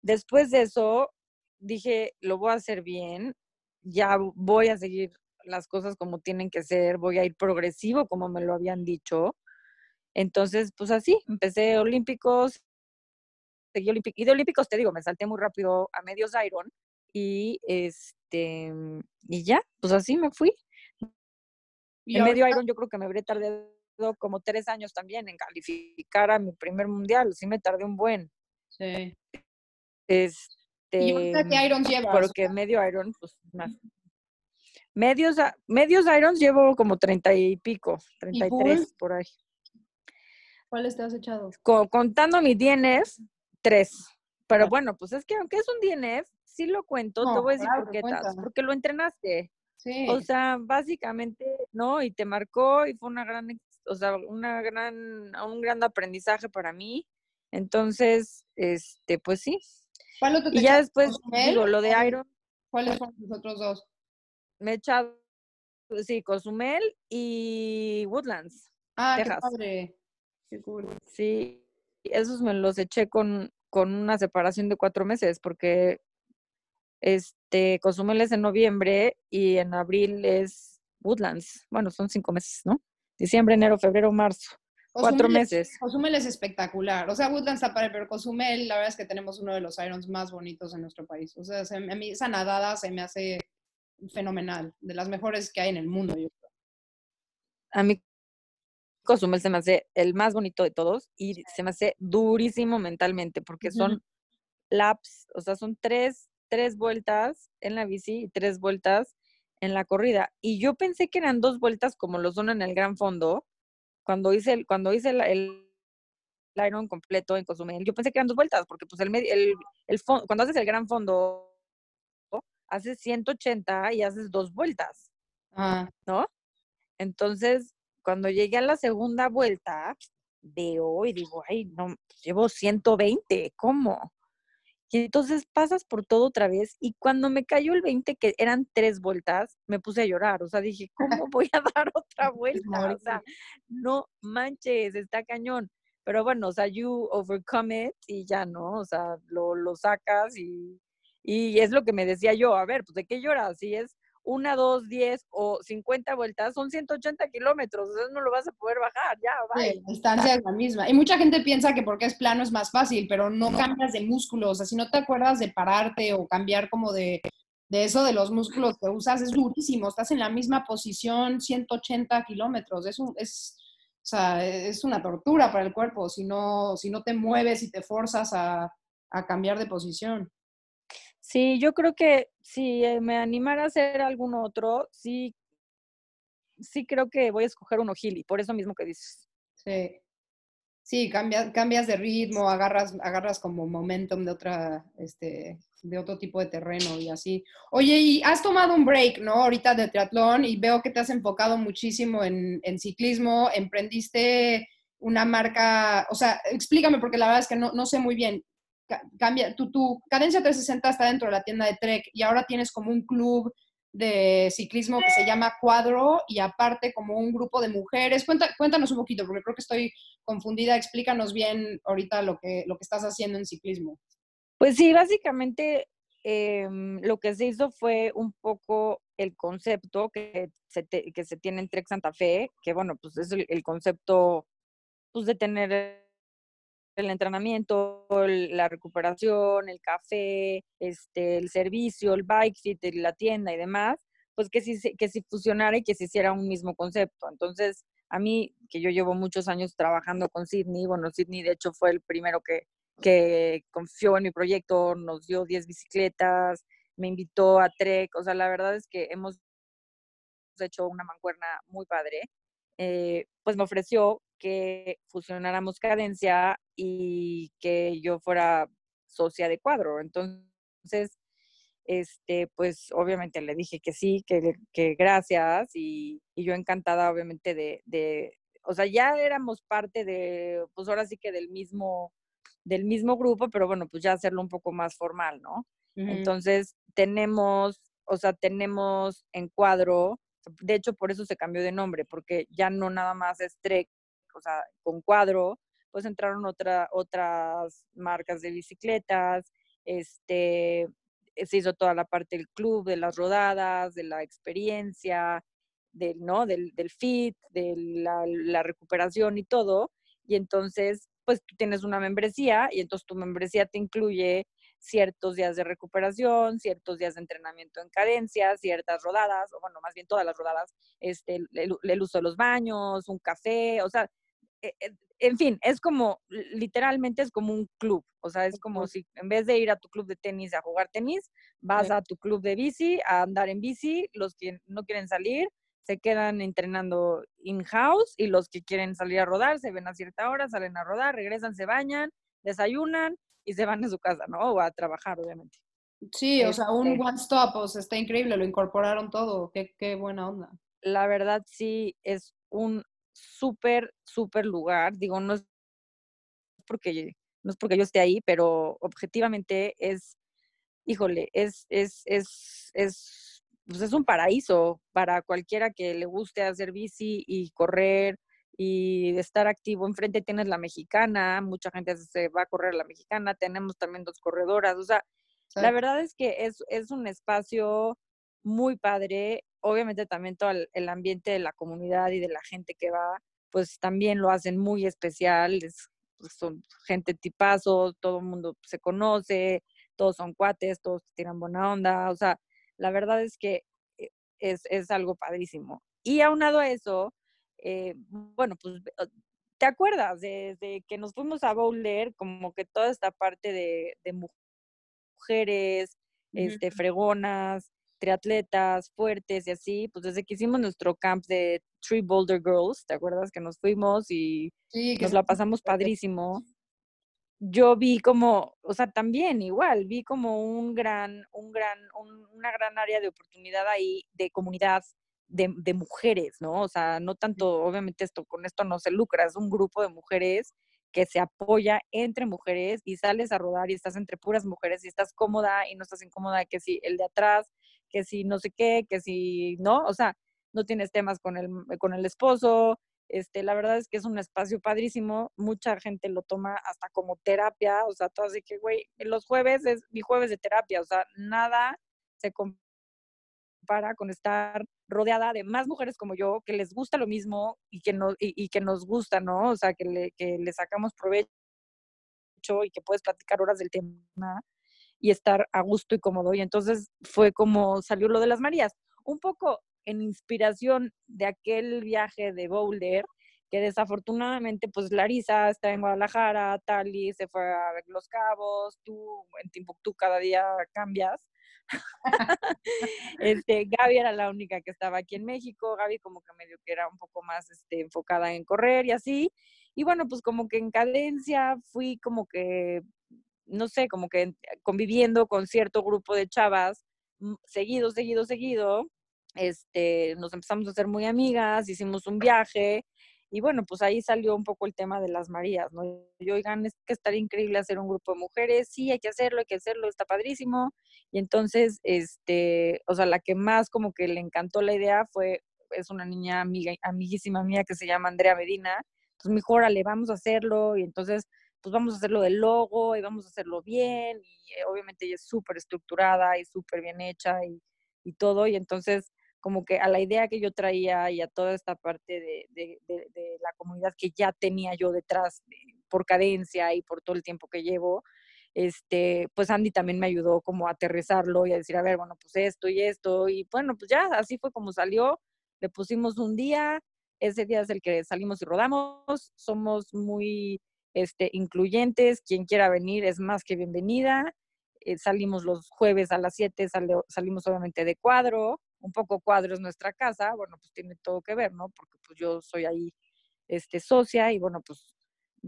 Después de eso, dije, lo voy a hacer bien, ya voy a seguir las cosas como tienen que ser, voy a ir progresivo como me lo habían dicho. Entonces, pues así, empecé olímpicos, seguí olímpicos, y de olímpicos te digo, me salté muy rápido a medios Iron y este, y ya, pues así me fui. Y En medio Iron yo creo que me habré tardado como tres años también en calificar a mi primer mundial, sí me tardé un buen. Sí. Este, ¿Y ahorita qué Irons llevas? porque medio Iron, pues más. Medios, medios Irons llevo como treinta y pico, treinta y tres por ahí. ¿Cuáles te has echado? Co- contando mi DNF, tres. Pero Ah. bueno, pues es que aunque es un DNF, sí lo cuento, te No, voy a decir claro por qué, cuenta. porque lo entrenaste. Sí. O sea, básicamente, ¿no? Y te marcó y fue una gran, o sea, una gran, un gran aprendizaje para mí. Entonces, este, pues sí. ¿Cuál otro te Y ya después, digo, lo de ¿Cuál- Iron, ¿Cuáles fueron los otros dos? me he echado, sí, Cozumel y Woodlands. Ah, qué Texas. padre. Qué cool. Sí, esos me los eché con, con una separación de cuatro meses, porque este Cozumel es en noviembre y en abril es Woodlands. Bueno, son cinco meses, ¿no? Diciembre, enero, febrero, marzo. Cuatro Cozumel meses. Cozumel es espectacular. O sea, Woodlands está padre, pero Cozumel, la verdad es que tenemos uno de los Irons más bonitos en nuestro país. O sea, se- a mí esa nadada se me hace fenomenal. De las mejores que hay en el mundo, yo creo. A mí Cozumel se me hace el más bonito de todos y se me hace durísimo mentalmente porque son laps, o sea, son tres, tres vueltas en la bici y tres vueltas en la corrida. Y yo pensé que eran dos vueltas como lo son en el Gran Fondo, cuando hice el, cuando hice el, el Iron completo en Cozumel, yo pensé que eran dos vueltas, porque pues el, el, el cuando haces el Gran Fondo, haces 180 y haces dos vueltas. Ah, ¿no? Entonces, cuando llegué a la segunda vuelta, veo y digo, ay, no, llevo 120, ¿cómo? Y entonces pasas por todo otra vez y cuando me cayó el 20, que eran tres vueltas, me puse a llorar, o sea, dije, ¿cómo voy a dar otra vuelta? O sea, no manches, está cañón. Pero bueno, o sea, you overcome it y ya, ¿no? O sea, lo, lo sacas y, y es lo que me decía yo, a ver, pues ¿de qué lloras? Si es una, dos, diez o 50 vueltas, son 180 kilómetros, o sea, no lo vas a poder bajar, ya, sí, bye. la distancia es la misma. Y mucha gente piensa que porque es plano es más fácil, pero no cambias de músculos. O sea, si no te acuerdas de pararte o cambiar como de, de eso de los músculos que usas, es durísimo. Estás en la misma posición 180 kilómetros. Es, un, es, o sea, es una tortura para el cuerpo si no, si no te mueves y te forzas a, a cambiar de posición. Sí, yo creo que si eh, me animara a hacer algún otro, sí, sí creo que voy a escoger uno Gili, por eso mismo que dices. Sí. Sí, cambias, cambias de ritmo, agarras, agarras como momentum de otra, este, de otro tipo de terreno y así. Oye, y has tomado un break, ¿no? Ahorita de triatlón y veo que te has enfocado muchísimo en, en ciclismo, emprendiste una marca, o sea, explícame porque la verdad es que no, no sé muy bien. Cambia, tu, tu cadencia 360 está dentro de la tienda de Trek y ahora tienes como un club de ciclismo que se llama Cuadro y aparte como un grupo de mujeres. cuéntanos un poquito, porque creo que estoy confundida. Explícanos bien ahorita lo que, lo que estás haciendo en ciclismo. Pues sí, básicamente em, lo que se hizo fue un poco el concepto que se, que se tiene en Trek Santa Fe, que bueno, pues es el, concepto pues, de tener el entrenamiento, la recuperación, el café, este, el servicio, el bike fit, la tienda y demás, pues que si, que si fusionara y que se hiciera un mismo concepto. Entonces, a mí, que yo llevo muchos años trabajando con Sydney, bueno, Sydney de hecho fue el primero que, que confió en mi proyecto, nos dio 10 bicicletas, me invitó a Trek, o sea, la verdad es que hemos hecho una mancuerna muy padre. Eh, pues me ofreció que fusionáramos cadencia y que yo fuera socia de cuadro. Entonces, este, pues obviamente le dije que sí, que, que gracias y, y, yo encantada obviamente de, de, o sea, ya éramos parte de, pues ahora sí que del mismo, del mismo grupo, pero bueno, pues ya hacerlo un poco más formal, ¿no? Entonces, tenemos, o sea, tenemos en cuadro, de hecho por eso se cambió de nombre, porque ya no nada más es Trek o sea, con cuadro, pues entraron otra, otras marcas de bicicletas, este, se hizo toda la parte del club, de las rodadas, de la experiencia, del, ¿no? del, del fit, de la, recuperación y todo. Y entonces, pues tú tienes una membresía y entonces tu membresía te incluye ciertos días de recuperación, ciertos días de entrenamiento en cadencia, ciertas rodadas, o bueno, más bien todas las rodadas, este, el, el uso de los baños, un café, o sea, en fin, es como, literalmente es como un club, o sea, es como si en vez de ir a tu club de tenis a jugar tenis, vas a tu club de bici a andar en bici, los que no quieren salir se quedan entrenando in-house y los que quieren salir a rodar se ven a cierta hora, salen a rodar, regresan, se bañan, desayunan y se van a su casa, ¿no? O a trabajar, obviamente. Sí, o sea, un este one stop, o sea, está increíble, lo incorporaron todo, qué, qué buena onda. La verdad sí, es un súper, súper lugar. Digo, no es porque no es porque yo esté ahí, pero objetivamente es, híjole, es, es, es, es, pues es un paraíso para cualquiera que le guste hacer bici y correr y estar activo. Enfrente tienes la mexicana, mucha gente se va a correr la mexicana, tenemos también dos corredoras, o sea, la verdad es que es, es un espacio muy padre obviamente también todo el, ambiente de la comunidad y de la gente que va, pues también lo hacen muy especial, pues, son gente tipazo, todo el mundo se conoce, todos son cuates, todos tiran buena onda, o sea, la verdad es que eh, es, es algo padrísimo. Y aunado a eso, eh, bueno, pues, ¿te acuerdas? Desde que nos fuimos a Boulder, como que toda esta parte de, de mujeres, este, fregonas, triatletas fuertes y así, pues desde que hicimos nuestro camp de Three Boulder Girls, ¿te acuerdas que nos fuimos y nos la pasamos padrísimo? Yo vi como, o sea, también igual, vi como un gran, un gran, una gran área de oportunidad ahí de comunidad de, de, mujeres, ¿no? O sea, no tanto, obviamente esto, con esto no se lucra, es un grupo de mujeres que se apoya entre mujeres y sales a rodar y estás entre puras mujeres y estás cómoda y no estás incómoda que si el de atrás que si no sé qué, que si no, o sea, no tienes temas con el, con el esposo. Este, la verdad es que es un espacio padrísimo, mucha gente lo toma hasta como terapia, o sea, todo así que, güey, los jueves es mi jueves de terapia, o sea, nada se compara con estar rodeada de más mujeres como yo, que les gusta lo mismo y que, no, y, que nos gusta, ¿no? O sea, que le, que le sacamos provecho y que puedes platicar horas del tema y estar a gusto y cómodo. Y entonces fue como salió lo de las Marías. Un poco en inspiración de aquel viaje de Boulder, que desafortunadamente, pues Larisa está en Guadalajara, Tali se fue a Los Cabos, tú en Timbuktu cada día cambias. este, Gaby era la única que estaba aquí en México, Gaby como que medio que era un poco más este, enfocada en correr y así. Y bueno, pues como que en cadencia fui como que, no sé, como que conviviendo con cierto grupo de chavas, mm, seguido, seguido, seguido, este, nos empezamos a ser muy amigas, hicimos un viaje y bueno, pues ahí salió un poco el tema de las Marías, ¿no? Y oigan, es que estaría increíble hacer un grupo de mujeres, sí, hay que hacerlo, hay que hacerlo, está padrísimo. Y entonces, este, o sea, la que más como que le encantó la idea fue, es una niña amiga, amiguísima mía que se llama Andrea Medina. Entonces me dijo, vamos a hacerlo. Y entonces, pues vamos a hacerlo del logo y vamos a hacerlo bien. Y eh, obviamente ella es súper estructurada y súper bien hecha y, y todo. Y entonces, como que a la idea que yo traía y a toda esta parte de, de, de, la comunidad que ya tenía yo detrás por cadencia y por todo el tiempo que llevo, este, pues Andy también me ayudó como a aterrizarlo y a decir, a ver, bueno, pues esto y esto, y bueno, pues ya así fue como salió, le pusimos un día, ese día es el que salimos y rodamos, somos muy este, incluyentes, quien quiera venir es más que bienvenida, eh, salimos los jueves a las 7, salimos obviamente de cuadro, un poco cuadro es nuestra casa, bueno, pues tiene todo que ver, ¿no? Porque pues yo soy ahí este, socia y bueno, pues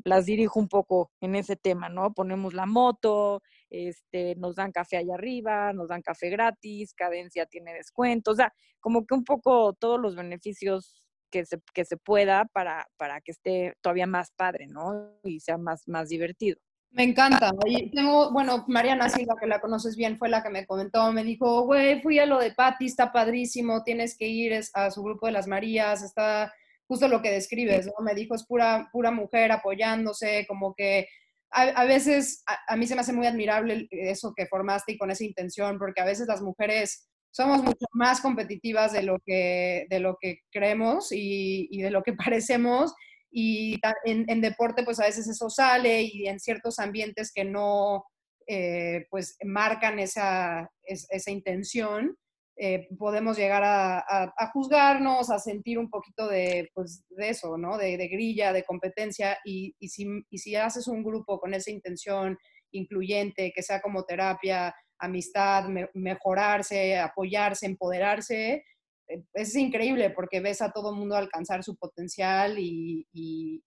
las dirijo un poco en ese tema, ¿no? Ponemos la moto, este, nos dan café allá arriba, nos dan café gratis, Cadencia tiene descuento, o sea, como que un poco todos los beneficios que se, que se pueda para, para que esté todavía más padre, ¿no? Y sea más, más divertido. Me encanta. Y tengo, bueno, Mariana Silva, que la conoces bien, fue la que me comentó, me dijo, güey, fui a lo de Patti, está padrísimo, tienes que ir a su grupo de las Marías, está justo lo que describes, ¿no? Me dijo, es pura, pura mujer apoyándose, como que a, veces a, mí se me hace muy admirable eso que formaste y con esa intención, porque a veces las mujeres somos mucho más competitivas de lo que, de lo que creemos y, y de lo que parecemos y en, deporte pues a veces eso sale y en ciertos ambientes que no eh, pues marcan esa, esa intención, eh, podemos llegar a, juzgarnos, a sentir un poquito de, pues, de eso, ¿no? De, grilla, de competencia y, y, si, y si haces un grupo con esa intención incluyente, que sea como terapia, amistad, mejorarse, apoyarse, empoderarse, eh, es increíble porque ves a todo el mundo alcanzar su potencial y,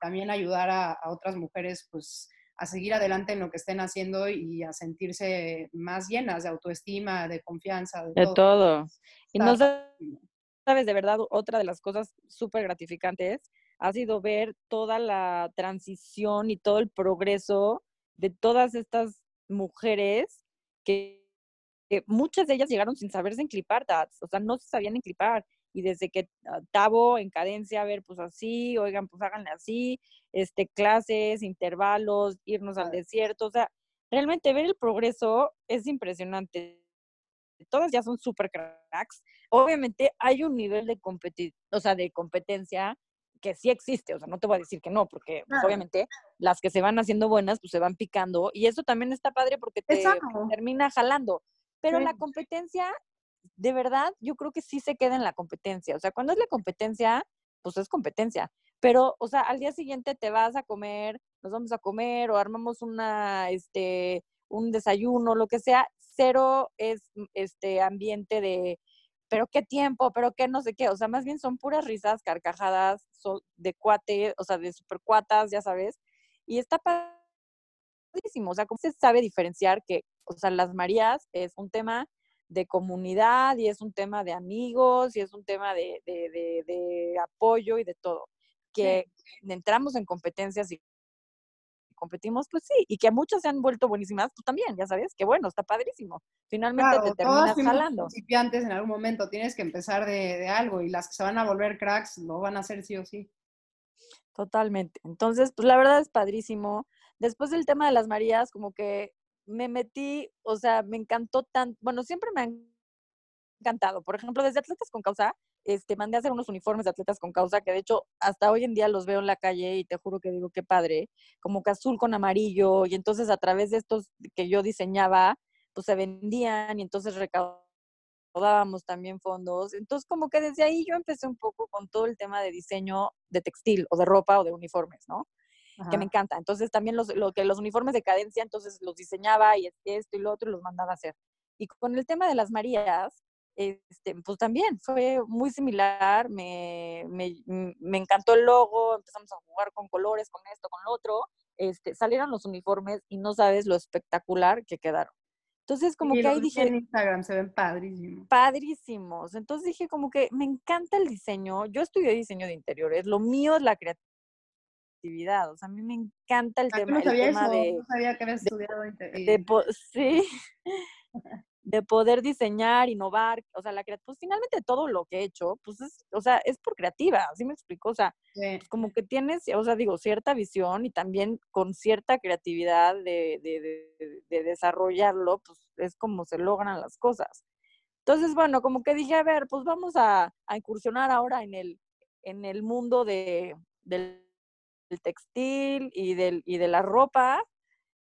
también ayudar a, otras mujeres pues a seguir adelante en lo que estén haciendo y a sentirse más llenas de autoestima, de confianza, de, todo. Y no sabes, de verdad, otra de las cosas súper gratificantes ha sido ver toda la transición y todo el progreso de todas estas mujeres que muchas de ellas llegaron sin saberse enclipar, o sea, no se sabían enclipar. Y desde que uh, Tabo en cadencia, a ver, pues así, oigan, pues háganle así, este, clases, intervalos, irnos al desierto, o sea, realmente ver el progreso es impresionante. Todas ya son súper cracks. Obviamente hay un nivel de, o sea, de competencia que sí existe, o sea, no te voy a decir que no, porque pues, obviamente las que se van haciendo buenas, pues se van picando, y eso también está padre porque te termina jalando. Pero la competencia, de verdad, yo creo que sí se queda en la competencia. O sea, cuando es la competencia, pues es competencia. Pero, o sea, al día siguiente te vas a comer, nos vamos a comer o armamos una, este, un desayuno, lo que sea. Cero es este ambiente de, pero qué tiempo, pero qué no sé qué. O sea, más bien son puras risas, carcajadas de cuate, o sea, de super cuatas, ya sabes. Y está padrísimo. O sea, ¿cómo se sabe diferenciar que o sea, las Marías es un tema de comunidad y es un tema de amigos y es un tema de, apoyo y de todo. Que entramos en competencias y competimos, pues sí, y que muchas se han vuelto buenísimas, tú también, ya sabes, que bueno, está padrísimo. Finalmente te terminas jalando. principiantes en algún momento, tienes que empezar de, de, algo y las que se van a volver cracks lo van a hacer sí o sí. Totalmente. Entonces, pues la verdad es padrísimo. Después del tema de las Marías, como que me metí, o sea, me encantó tanto, bueno, siempre me han encantado. Por ejemplo, desde Atletas con Causa, este, mandé a hacer unos uniformes de Atletas con Causa, que de hecho hasta hoy en día los veo en la calle y te juro que digo qué padre, como que azul con amarillo, y entonces a través de estos que yo diseñaba, pues se vendían y entonces recaudábamos también fondos. Entonces como que desde ahí yo empecé un poco con todo el tema de diseño de textil o de ropa o de uniformes, ¿no? que me encanta. Entonces también los, lo, que los uniformes de cadencia, entonces los diseñaba y esto y lo otro y los mandaba a hacer. Y con el tema de las Marías, este, pues también fue muy similar, me, me, me, encantó el logo, empezamos a jugar con colores, con esto, con lo otro, este, salieron los uniformes y no sabes lo espectacular que quedaron. Entonces, como que ahí dije... En Instagram se ven padrísimos. Padrísimos. Entonces dije, como que me encanta el diseño. Yo estudié diseño de interiores. Lo mío es la creatividad. O sea, a mí me encanta el ah, tema, no el tema de... No sabía que habías estudiado interiores. sí. de poder diseñar, innovar, o sea, la pues finalmente todo lo que he hecho, pues es, o sea, es por creativa, así me explico, o sea, pues como que tienes, o sea, digo, cierta visión y también con cierta creatividad de, de, de, desarrollarlo, pues es como se logran las cosas. Entonces, bueno, como que dije, a ver, pues vamos a, a incursionar ahora en el, en el mundo de, del textil y, del, y de la ropa,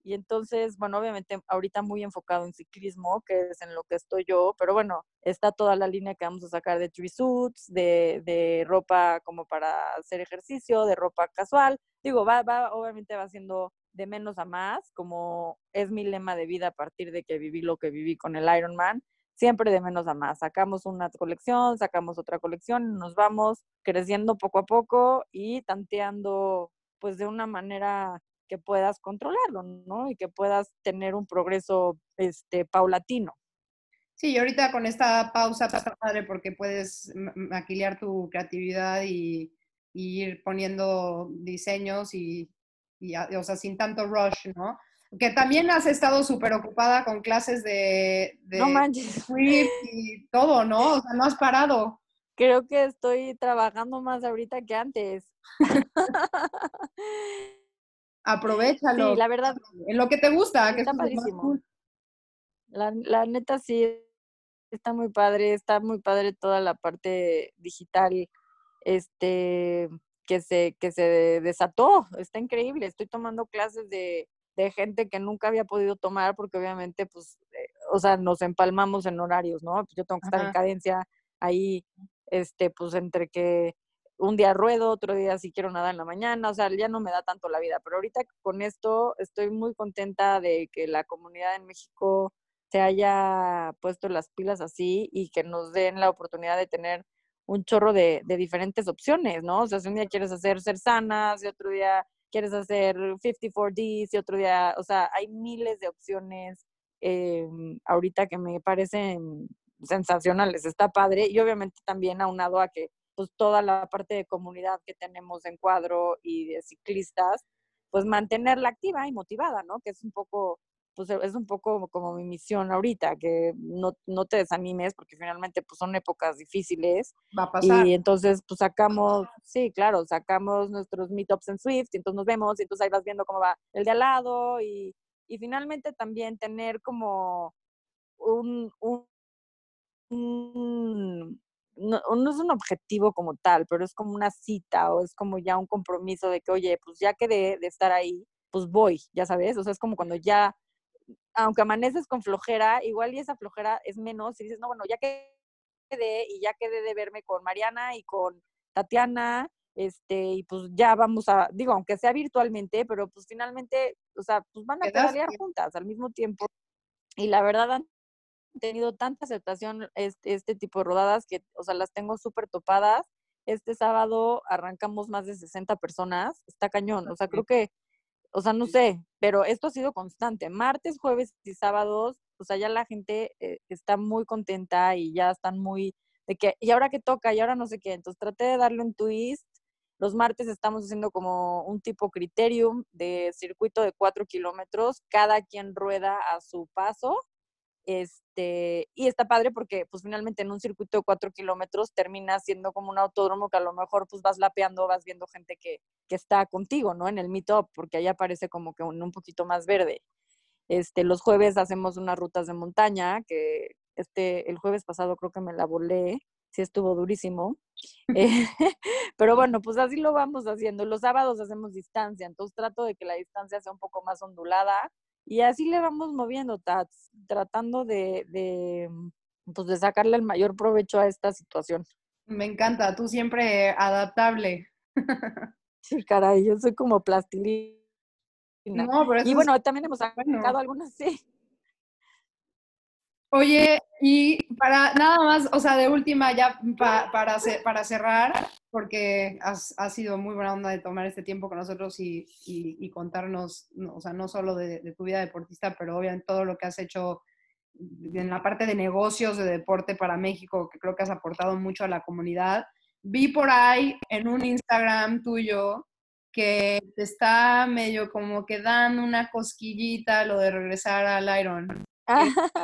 y entonces, bueno, obviamente ahorita muy enfocado en ciclismo, que es en lo que estoy yo, pero bueno, está toda la línea que vamos a sacar de tree suits, de, de ropa como para hacer ejercicio, de ropa casual. Digo, va, va, obviamente va siendo de menos a más, como es mi lema de vida a partir de que viví lo que viví con el Ironman, siempre de menos a más. Sacamos una colección, sacamos otra colección, nos vamos creciendo poco a poco y tanteando pues de una manera que puedas controlarlo, ¿no? Y que puedas tener un progreso este, paulatino. Sí, y ahorita con esta pausa está padre porque puedes maquilar tu creatividad y, ir poniendo diseños y, o sea, sin tanto rush, ¿no? Que también has estado súper ocupada con clases de, de no manches. y todo, ¿no? O sea, no has parado. Creo que estoy trabajando más ahorita que antes. Aprovechalo. Sí, la verdad. En lo que te gusta. que está padrísimo. La, la neta sí, está muy padre, está muy padre toda la parte digital, este, que se, que se desató, está increíble. Estoy tomando clases de, de gente que nunca había podido tomar porque obviamente, pues, eh, o sea, nos empalmamos en horarios, ¿no? Pues yo tengo que estar en cadencia ahí, este, pues entre que un día ruedo, otro día si quiero nadar en la mañana, o sea, ya no me da tanto la vida, pero ahorita con esto estoy muy contenta de que la comunidad en México se haya puesto las pilas así y que nos den la oportunidad de tener un chorro de, diferentes opciones, ¿no? O sea, si un día quieres hacer ser sanas y otro día quieres hacer 54Ds y otro día, o sea, hay miles de opciones eh, ahorita que me parecen sensacionales, está padre y obviamente también aunado a que pues toda la parte de comunidad que tenemos en cuadro y de ciclistas, pues mantenerla activa y motivada, ¿no? Que es un poco, pues es un poco como mi misión ahorita, que no, no te desanimes porque finalmente pues son épocas difíciles. Va a pasar. Y entonces pues sacamos, sí, claro, sacamos nuestros meetups en Swift y entonces nos vemos y entonces ahí vas viendo cómo va el de al lado y, y finalmente también tener como un, un no, no, es un objetivo como tal, pero es como una cita o es como ya un compromiso de que, oye, pues ya quedé de estar ahí, pues voy, ya sabes, o sea, es como cuando ya, aunque amaneces con flojera, igual y esa flojera es menos y dices, no, bueno, ya quedé y ya quedé de verme con Mariana y con Tatiana, este, y pues ya vamos a, digo, aunque sea virtualmente, pero pues finalmente, o sea, pues van a pedalear juntas al mismo tiempo. Y la verdad, tenido tanta aceptación este, este tipo de rodadas que, o sea, las tengo súper topadas. Este sábado arrancamos más de 60 personas, está cañón, o sea, creo que, o sea, no sé, pero esto ha sido constante. Martes, jueves y sábados, o sea, ya la gente eh, está muy contenta y ya están muy de que, y ahora que toca, y ahora no sé qué. Entonces traté de darle un twist. Los martes estamos haciendo como un tipo criterium de circuito de cuatro kilómetros, cada quien rueda a su paso este, y está padre porque pues finalmente en un circuito de cuatro kilómetros termina siendo como un autódromo que a lo mejor pues vas lapeando, vas viendo gente que, que está contigo, ¿no? En el meetup, porque allá parece como que un, un, poquito más verde. Este, los jueves hacemos unas rutas de montaña, que este, el jueves pasado creo que me la volé, sí estuvo durísimo. Eh, pero bueno, pues así lo vamos haciendo. Los sábados hacemos distancia, entonces trato de que la distancia sea un poco más ondulada y así le vamos moviendo, Tats, tratando de, de, pues de sacarle el mayor provecho a esta situación. Me encanta, tú siempre adaptable. Sí, caray, yo soy como plastilina. No, pero y bueno, también hemos sacado algunas, sí. Oye, y para nada más, o sea, de última ya para, para cerrar, porque has, sido muy buena onda de tomar este tiempo con nosotros y, y, contarnos, o sea, no solo de, tu vida deportista, pero obviamente todo lo que has hecho en la parte de negocios de deporte para México, que creo que has aportado mucho a la comunidad. Vi por ahí en un Instagram tuyo que te está medio como que dando una cosquillita lo de regresar al Iron.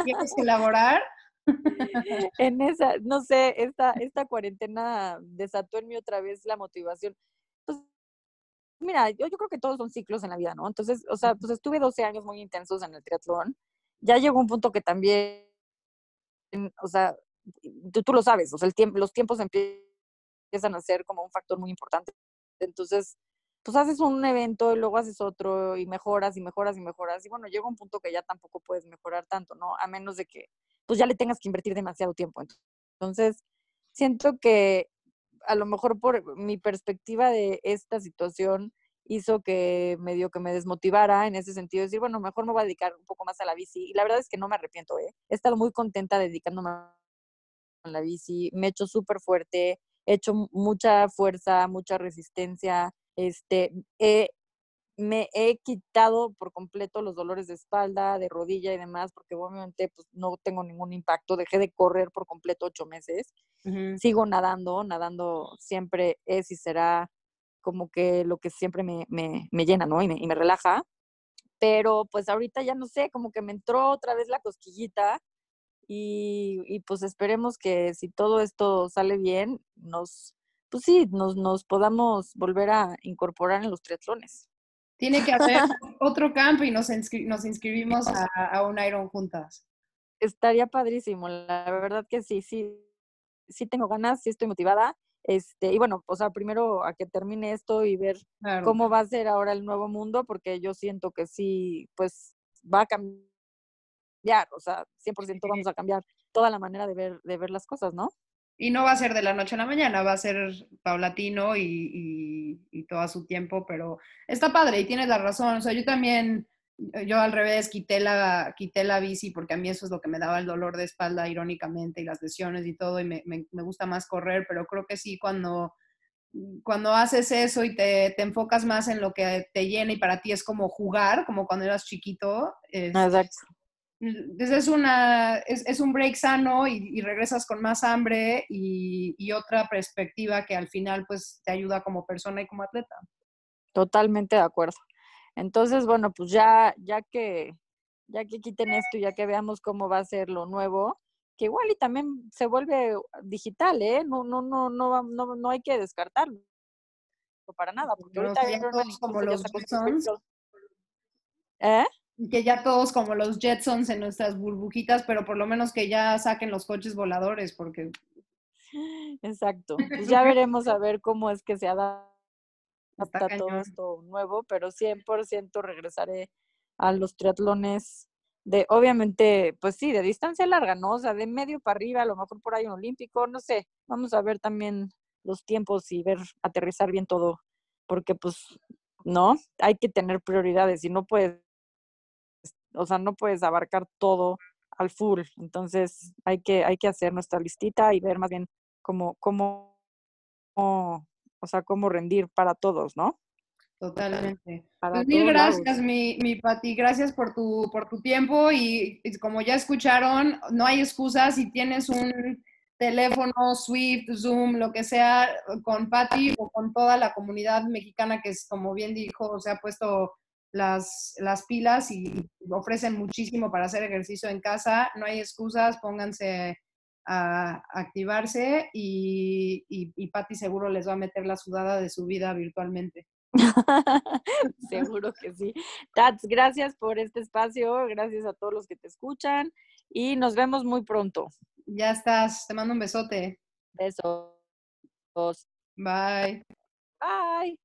¿Quieres elaborar? en esa, no sé, esta, esta cuarentena desató en mí otra vez la motivación. Pues, mira, yo, yo creo que todos son ciclos en la vida, ¿no? Entonces, o sea, pues estuve 12 años muy intensos en el triatlón. Ya llegó un punto que también, o sea, tú, tú lo sabes, o sea, el tiempo, los tiempos empiezan a ser como un factor muy importante. Entonces, pues haces un evento y luego haces otro y mejoras y mejoras y mejoras. Y bueno, llega un punto que ya tampoco puedes mejorar tanto, ¿no? A menos de que pues ya le tengas que invertir demasiado tiempo. Entonces, siento que a lo mejor por mi perspectiva de esta situación hizo que medio que me desmotivara en ese sentido, decir, bueno, mejor me voy a dedicar un poco más a la bici. Y la verdad es que no me arrepiento, ¿eh? He estado muy contenta dedicándome a la bici, me he hecho súper fuerte, he hecho mucha fuerza, mucha resistencia, este, me he quitado por completo los dolores de espalda, de rodilla y demás, porque obviamente pues, no tengo ningún impacto. Dejé de correr por completo ocho meses. Sigo nadando, nadando siempre es y será como que lo que siempre me, me, me llena, ¿no? Y me, y me, relaja. Pero pues ahorita ya no sé, como que me entró otra vez la cosquillita y, y pues esperemos que si todo esto sale bien, nos pues sí, nos, nos podamos volver a incorporar en los triatlones. Tiene que haber otro campo y nos, nos inscribimos a, un Iron juntas. Estaría padrísimo, la verdad que sí, sí, sí tengo ganas, sí estoy motivada. Este, y bueno, o sea, primero a que termine esto y ver cómo va a ser ahora el nuevo mundo, porque yo siento que sí, pues va a cambiar, o sea, 100% vamos a cambiar toda la manera de ver, de ver las cosas, ¿no? Y no va a ser de la noche a la mañana, va a ser paulatino y, y, todo a su tiempo, pero está padre y tienes la razón. O sea, yo también, yo al revés, quité la, quité la bici porque a mí eso es lo que me daba el dolor de espalda, irónicamente, y las lesiones y todo, y me, me, gusta más correr, pero creo que sí, cuando, cuando haces eso y te, te, enfocas más en lo que te llena y para ti es como jugar, como cuando eras chiquito, Exacto es, una, es, un break sano y, regresas con más hambre y, otra perspectiva que al final pues te ayuda como persona y como atleta. Totalmente de acuerdo. Entonces, bueno, pues ya, ya que ya que quiten esto y ya que veamos cómo va a ser lo nuevo, que igual y también se vuelve digital, ¿eh? No, no, no, no, no, no hay que descartarlo para nada, porque ahorita como los ¿Eh? Que ya todos como los Jetsons en nuestras burbujitas, pero por lo menos que ya saquen los coches voladores, porque... Exacto. Pues ya veremos a ver cómo es que se adapta todo esto nuevo, pero 100% regresaré a los triatlones de, obviamente, pues sí, de distancia larga, ¿no? O sea, de medio para arriba, a lo mejor por ahí un olímpico, no sé. Vamos a ver también los tiempos y ver, aterrizar bien todo, porque pues, no, hay que tener prioridades y no puedes o sea, no puedes abarcar todo al full. Entonces hay que, hay que hacer nuestra listita y ver más bien cómo, cómo, o sea, cómo rendir para todos, ¿no? Totalmente. Pues mil gracias, mi, mi Pati. Gracias por tu, por tu tiempo y, como ya escucharon, no hay excusas. Si tienes un teléfono, Swift, Zoom, lo que sea, con Pati o con toda la comunidad mexicana que es, como bien dijo, se ha puesto las, las pilas y ofrecen muchísimo para hacer ejercicio en casa. No hay excusas, pónganse a activarse y, y, y Patti seguro les va a meter la sudada de su vida virtualmente. seguro que sí. Tats, gracias por este espacio, gracias a todos los que te escuchan y nos vemos muy pronto. Ya estás, te mando un besote. Besos. Bye. Bye.